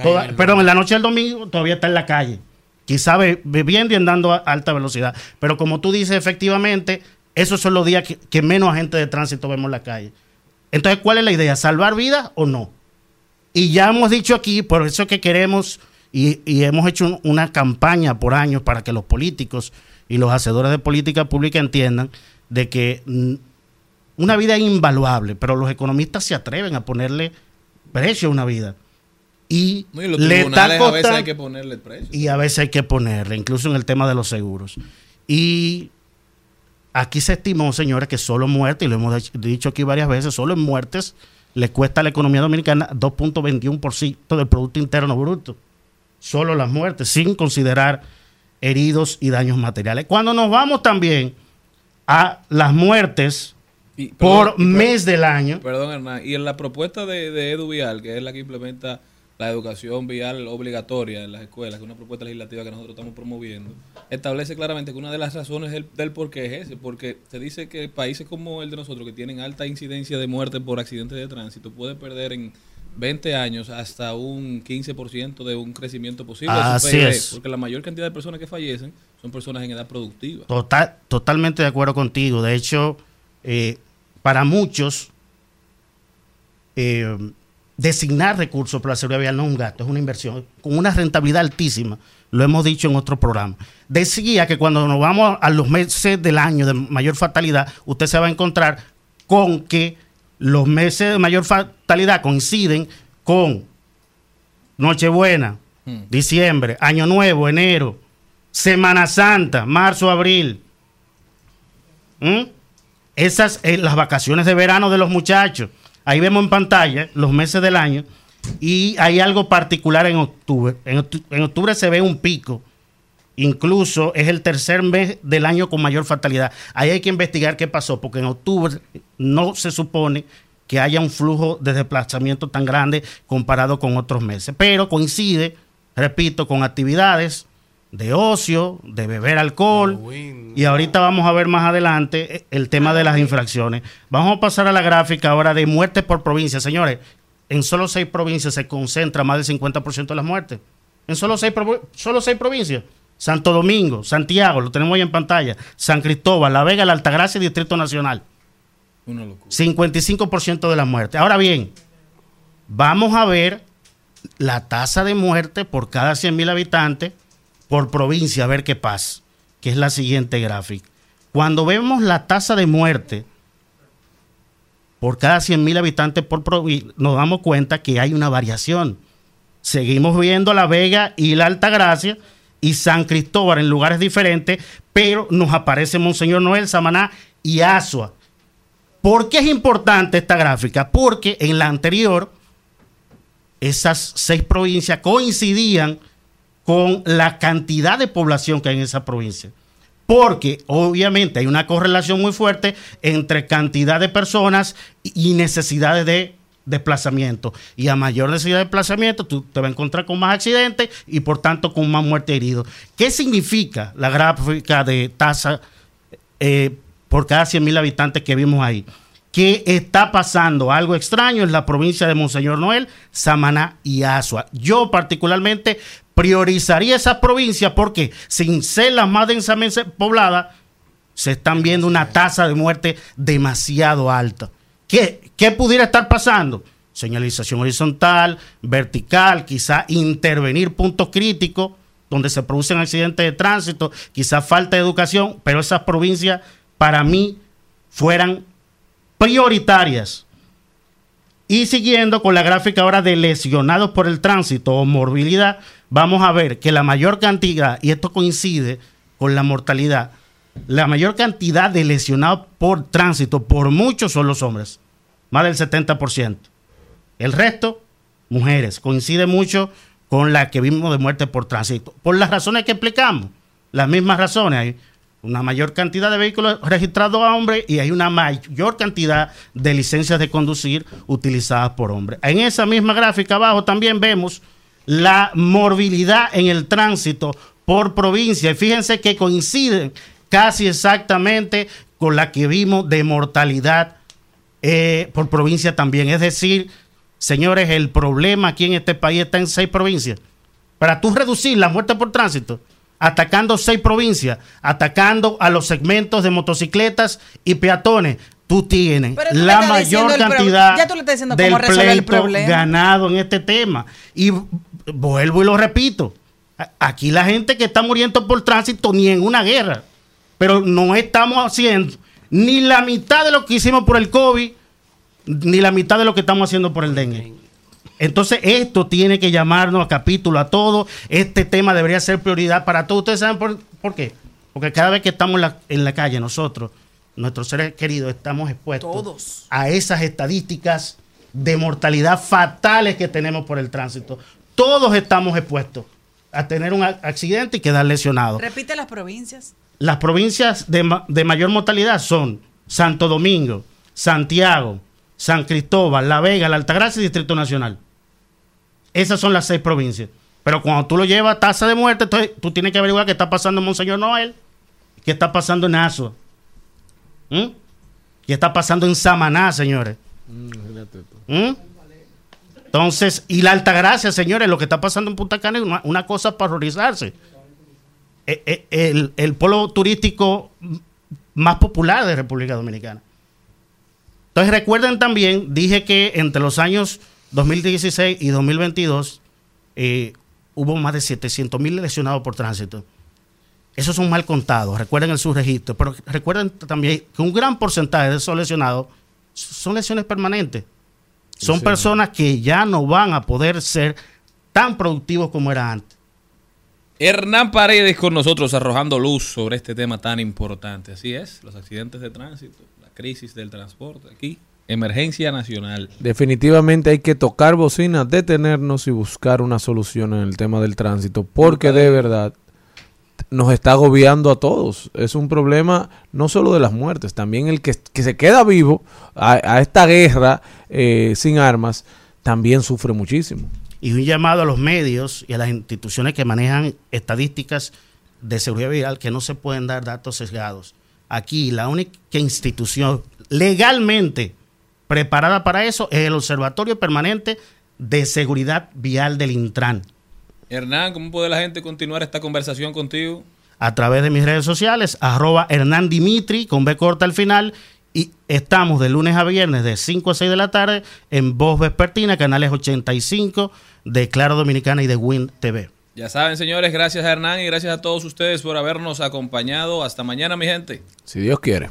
toda- perdón, en la noche del domingo todavía está en la calle. Quizá be- bebiendo y andando a alta velocidad. Pero como tú dices, efectivamente, esos son los días que, que menos agentes de tránsito vemos en la calle. Entonces, ¿cuál es la idea? ¿Salvar vidas o no? Y ya hemos dicho aquí, por eso que queremos y, y hemos hecho un- una campaña por años para que los políticos y los hacedores de política pública entiendan de que mm, una vida es invaluable, pero los economistas se atreven a ponerle precio a una vida. Y, No, y los le está tribunales a veces costando- hay que ponerle precio. y a veces hay que ponerle, incluso en el tema de los seguros. Y aquí se estimó, señores, que solo muertes, y lo hemos dich- dicho aquí varias veces, solo en muertes le cuesta a la economía dominicana 2.21% del Producto Interno Bruto. Solo las muertes, sin considerar heridos y daños materiales. Cuando nos vamos también a las muertes Y- por y mes del año, Perdón, Hernán. Y en la propuesta de, de Edu Vial, que es la que implementa la educación vial obligatoria en las escuelas, que es una propuesta legislativa que nosotros estamos promoviendo, establece claramente que una de las razones del, del por qué es ese, porque se dice que países como el de nosotros, que tienen alta incidencia de muerte por accidentes de tránsito, puede perder en 20 años hasta un 15% de un crecimiento posible Así PIB, es. porque la mayor cantidad de personas que fallecen son personas en edad productiva. Total, totalmente de acuerdo contigo. De hecho, eh, para muchos, eh, designar recursos para la seguridad vial no es un gasto, es una inversión con una rentabilidad altísima. Lo hemos dicho en otro programa. Decía que cuando nos vamos a los meses del año de mayor fatalidad, usted se va a encontrar con que los meses de mayor fatalidad coinciden con Nochebuena, diciembre, Año Nuevo, enero, Semana Santa, marzo, abril. ¿Mm? Esas, eh, las vacaciones de verano de los muchachos. Ahí vemos en pantalla los meses del año. Y hay algo particular en octubre. En, octu- en octubre se ve un pico. Incluso es el tercer mes del año con mayor fatalidad. Ahí hay que investigar qué pasó, porque en octubre no se supone que haya un flujo de desplazamiento tan grande comparado con otros meses. Pero coincide, repito, con actividades de ocio, de beber alcohol. Y ahorita vamos a ver más adelante eh, el tema de las infracciones. Vamos a pasar a la gráfica ahora de muertes por provincia. Señores, en solo seis provincias se concentra más del 50% de las muertes. En solo seis, solo seis provincias. Santo Domingo, Santiago, lo tenemos ahí en pantalla. San Cristóbal, La Vega, La Altagracia y Distrito Nacional. Una locura. 55% de las muertes. Ahora bien, vamos a ver la tasa de muerte por cada 100 mil habitantes por provincia, a ver qué pasa, que es la siguiente gráfica. Cuando vemos la tasa de muerte por cada 100 mil habitantes por provincia, nos damos cuenta que hay una variación. Seguimos viendo La Vega y La Altagracia y San Cristóbal en lugares diferentes, pero nos aparece Monseñor Noel, Samaná y Asua. ¿Por qué es importante esta gráfica? Porque en la anterior, esas seis provincias coincidían con la cantidad de población que hay en esa provincia. Porque obviamente hay una correlación muy fuerte entre cantidad de personas y necesidades de desplazamiento. Y a mayor necesidad de desplazamiento, tú te vas a encontrar con más accidentes y por tanto con más muertes heridos. ¿Qué significa la gráfica de tasa eh, por cada 100 mil habitantes que vimos ahí? Que está pasando algo extraño en la provincia de Monseñor Noel, Samaná y Asua. Yo particularmente priorizaría esas provincias porque sin ser las más densamente pobladas, se están viendo una tasa de muerte demasiado alta. ¿Qué, qué pudiera estar pasando? señalización horizontal, vertical, quizá intervenir puntos críticos donde se producen accidentes de tránsito, quizá falta de educación, pero esas provincias para mí fueran prioritarias. Y siguiendo con la gráfica ahora de lesionados por el tránsito o morbilidad, vamos a ver que la mayor cantidad, y esto coincide con la mortalidad, la mayor cantidad de lesionados por tránsito, por muchos son los hombres, más del 70%. El resto, mujeres, coincide mucho con la que vimos de muerte por tránsito. Por las razones que explicamos, las mismas razones. Una mayor cantidad de vehículos registrados a hombres y hay una mayor cantidad de licencias de conducir utilizadas por hombres. En esa misma gráfica abajo también vemos la morbilidad en el tránsito por provincia. Y fíjense que coinciden casi exactamente con la que vimos de mortalidad eh, por provincia también. Es decir, señores, el problema aquí en este país está en seis provincias. Para tú reducir la muerte por tránsito, atacando seis provincias, atacando a los segmentos de motocicletas y peatones, tú tienes tú la mayor el cantidad ya tú le estás del el pleito problema. ganado en este tema. Y vuelvo y lo repito, aquí la gente que está muriendo por tránsito ni en una guerra, pero no estamos haciendo ni la mitad de lo que hicimos por el COVID, ni la mitad de lo que estamos haciendo por el dengue. Entonces, esto tiene que llamarnos a capítulo a todos. Este tema debería ser prioridad para todos. ¿Ustedes saben por, por qué? Porque cada vez que estamos en la, en la calle, nosotros, nuestros seres queridos, estamos expuestos Todos. a esas estadísticas de mortalidad fatales que tenemos por el tránsito. Todos estamos expuestos a tener un accidente y quedar lesionados. Repite las provincias. Las provincias de, ma- de mayor mortalidad son Santo Domingo, Santiago, San Cristóbal, La Vega, La Altagracia y Distrito Nacional. Esas son las seis provincias. Pero cuando tú lo llevas a tasa de muerte, entonces tú tienes que averiguar qué está pasando en Monseñor Noel, qué está pasando en Azua, ¿Mm? qué está pasando en Samaná, señores. ¿Mm? Entonces, y la Altagracia, señores, lo que está pasando en Punta Cana es una, una cosa para horrorizarse. Eh, eh, El, el polo turístico más popular de República Dominicana. Entonces, recuerden también, dije que entre los años 2016 y 2022 eh, hubo más de 700 mil lesionados por tránsito. Esos son mal contados, recuerden el subregistro, pero recuerden también que un gran porcentaje de esos lesionados son lesiones permanentes. Son Sí. personas que ya no van a poder ser tan productivos como era antes. Hernán Paredes con nosotros arrojando luz sobre este tema tan importante. Así es, los accidentes de tránsito, la crisis del transporte aquí, emergencia nacional. Definitivamente hay que tocar bocina, detenernos y buscar una solución en el tema del tránsito, porque de verdad nos está agobiando a todos. Es un problema no solo de las muertes, también el que, que se queda vivo a, a esta guerra eh, sin armas, también sufre muchísimo. y un llamado a los medios y a las instituciones que manejan estadísticas de seguridad vial que no se pueden dar datos sesgados. Aquí la única institución legalmente preparada para eso es el Observatorio Permanente de Seguridad Vial del Intran. Hernán, ¿cómo puede la gente continuar esta conversación contigo? A través de mis redes sociales, arroba Hernán Dimitri, con B corta al final, y estamos de lunes a viernes de 5 a 6 de la tarde en Voz Vespertina, canales 85 de Claro Dominicana y de Win TV. Ya saben, señores, gracias a Hernán y gracias a todos ustedes por habernos acompañado. Hasta mañana, mi gente. Si Dios quiere.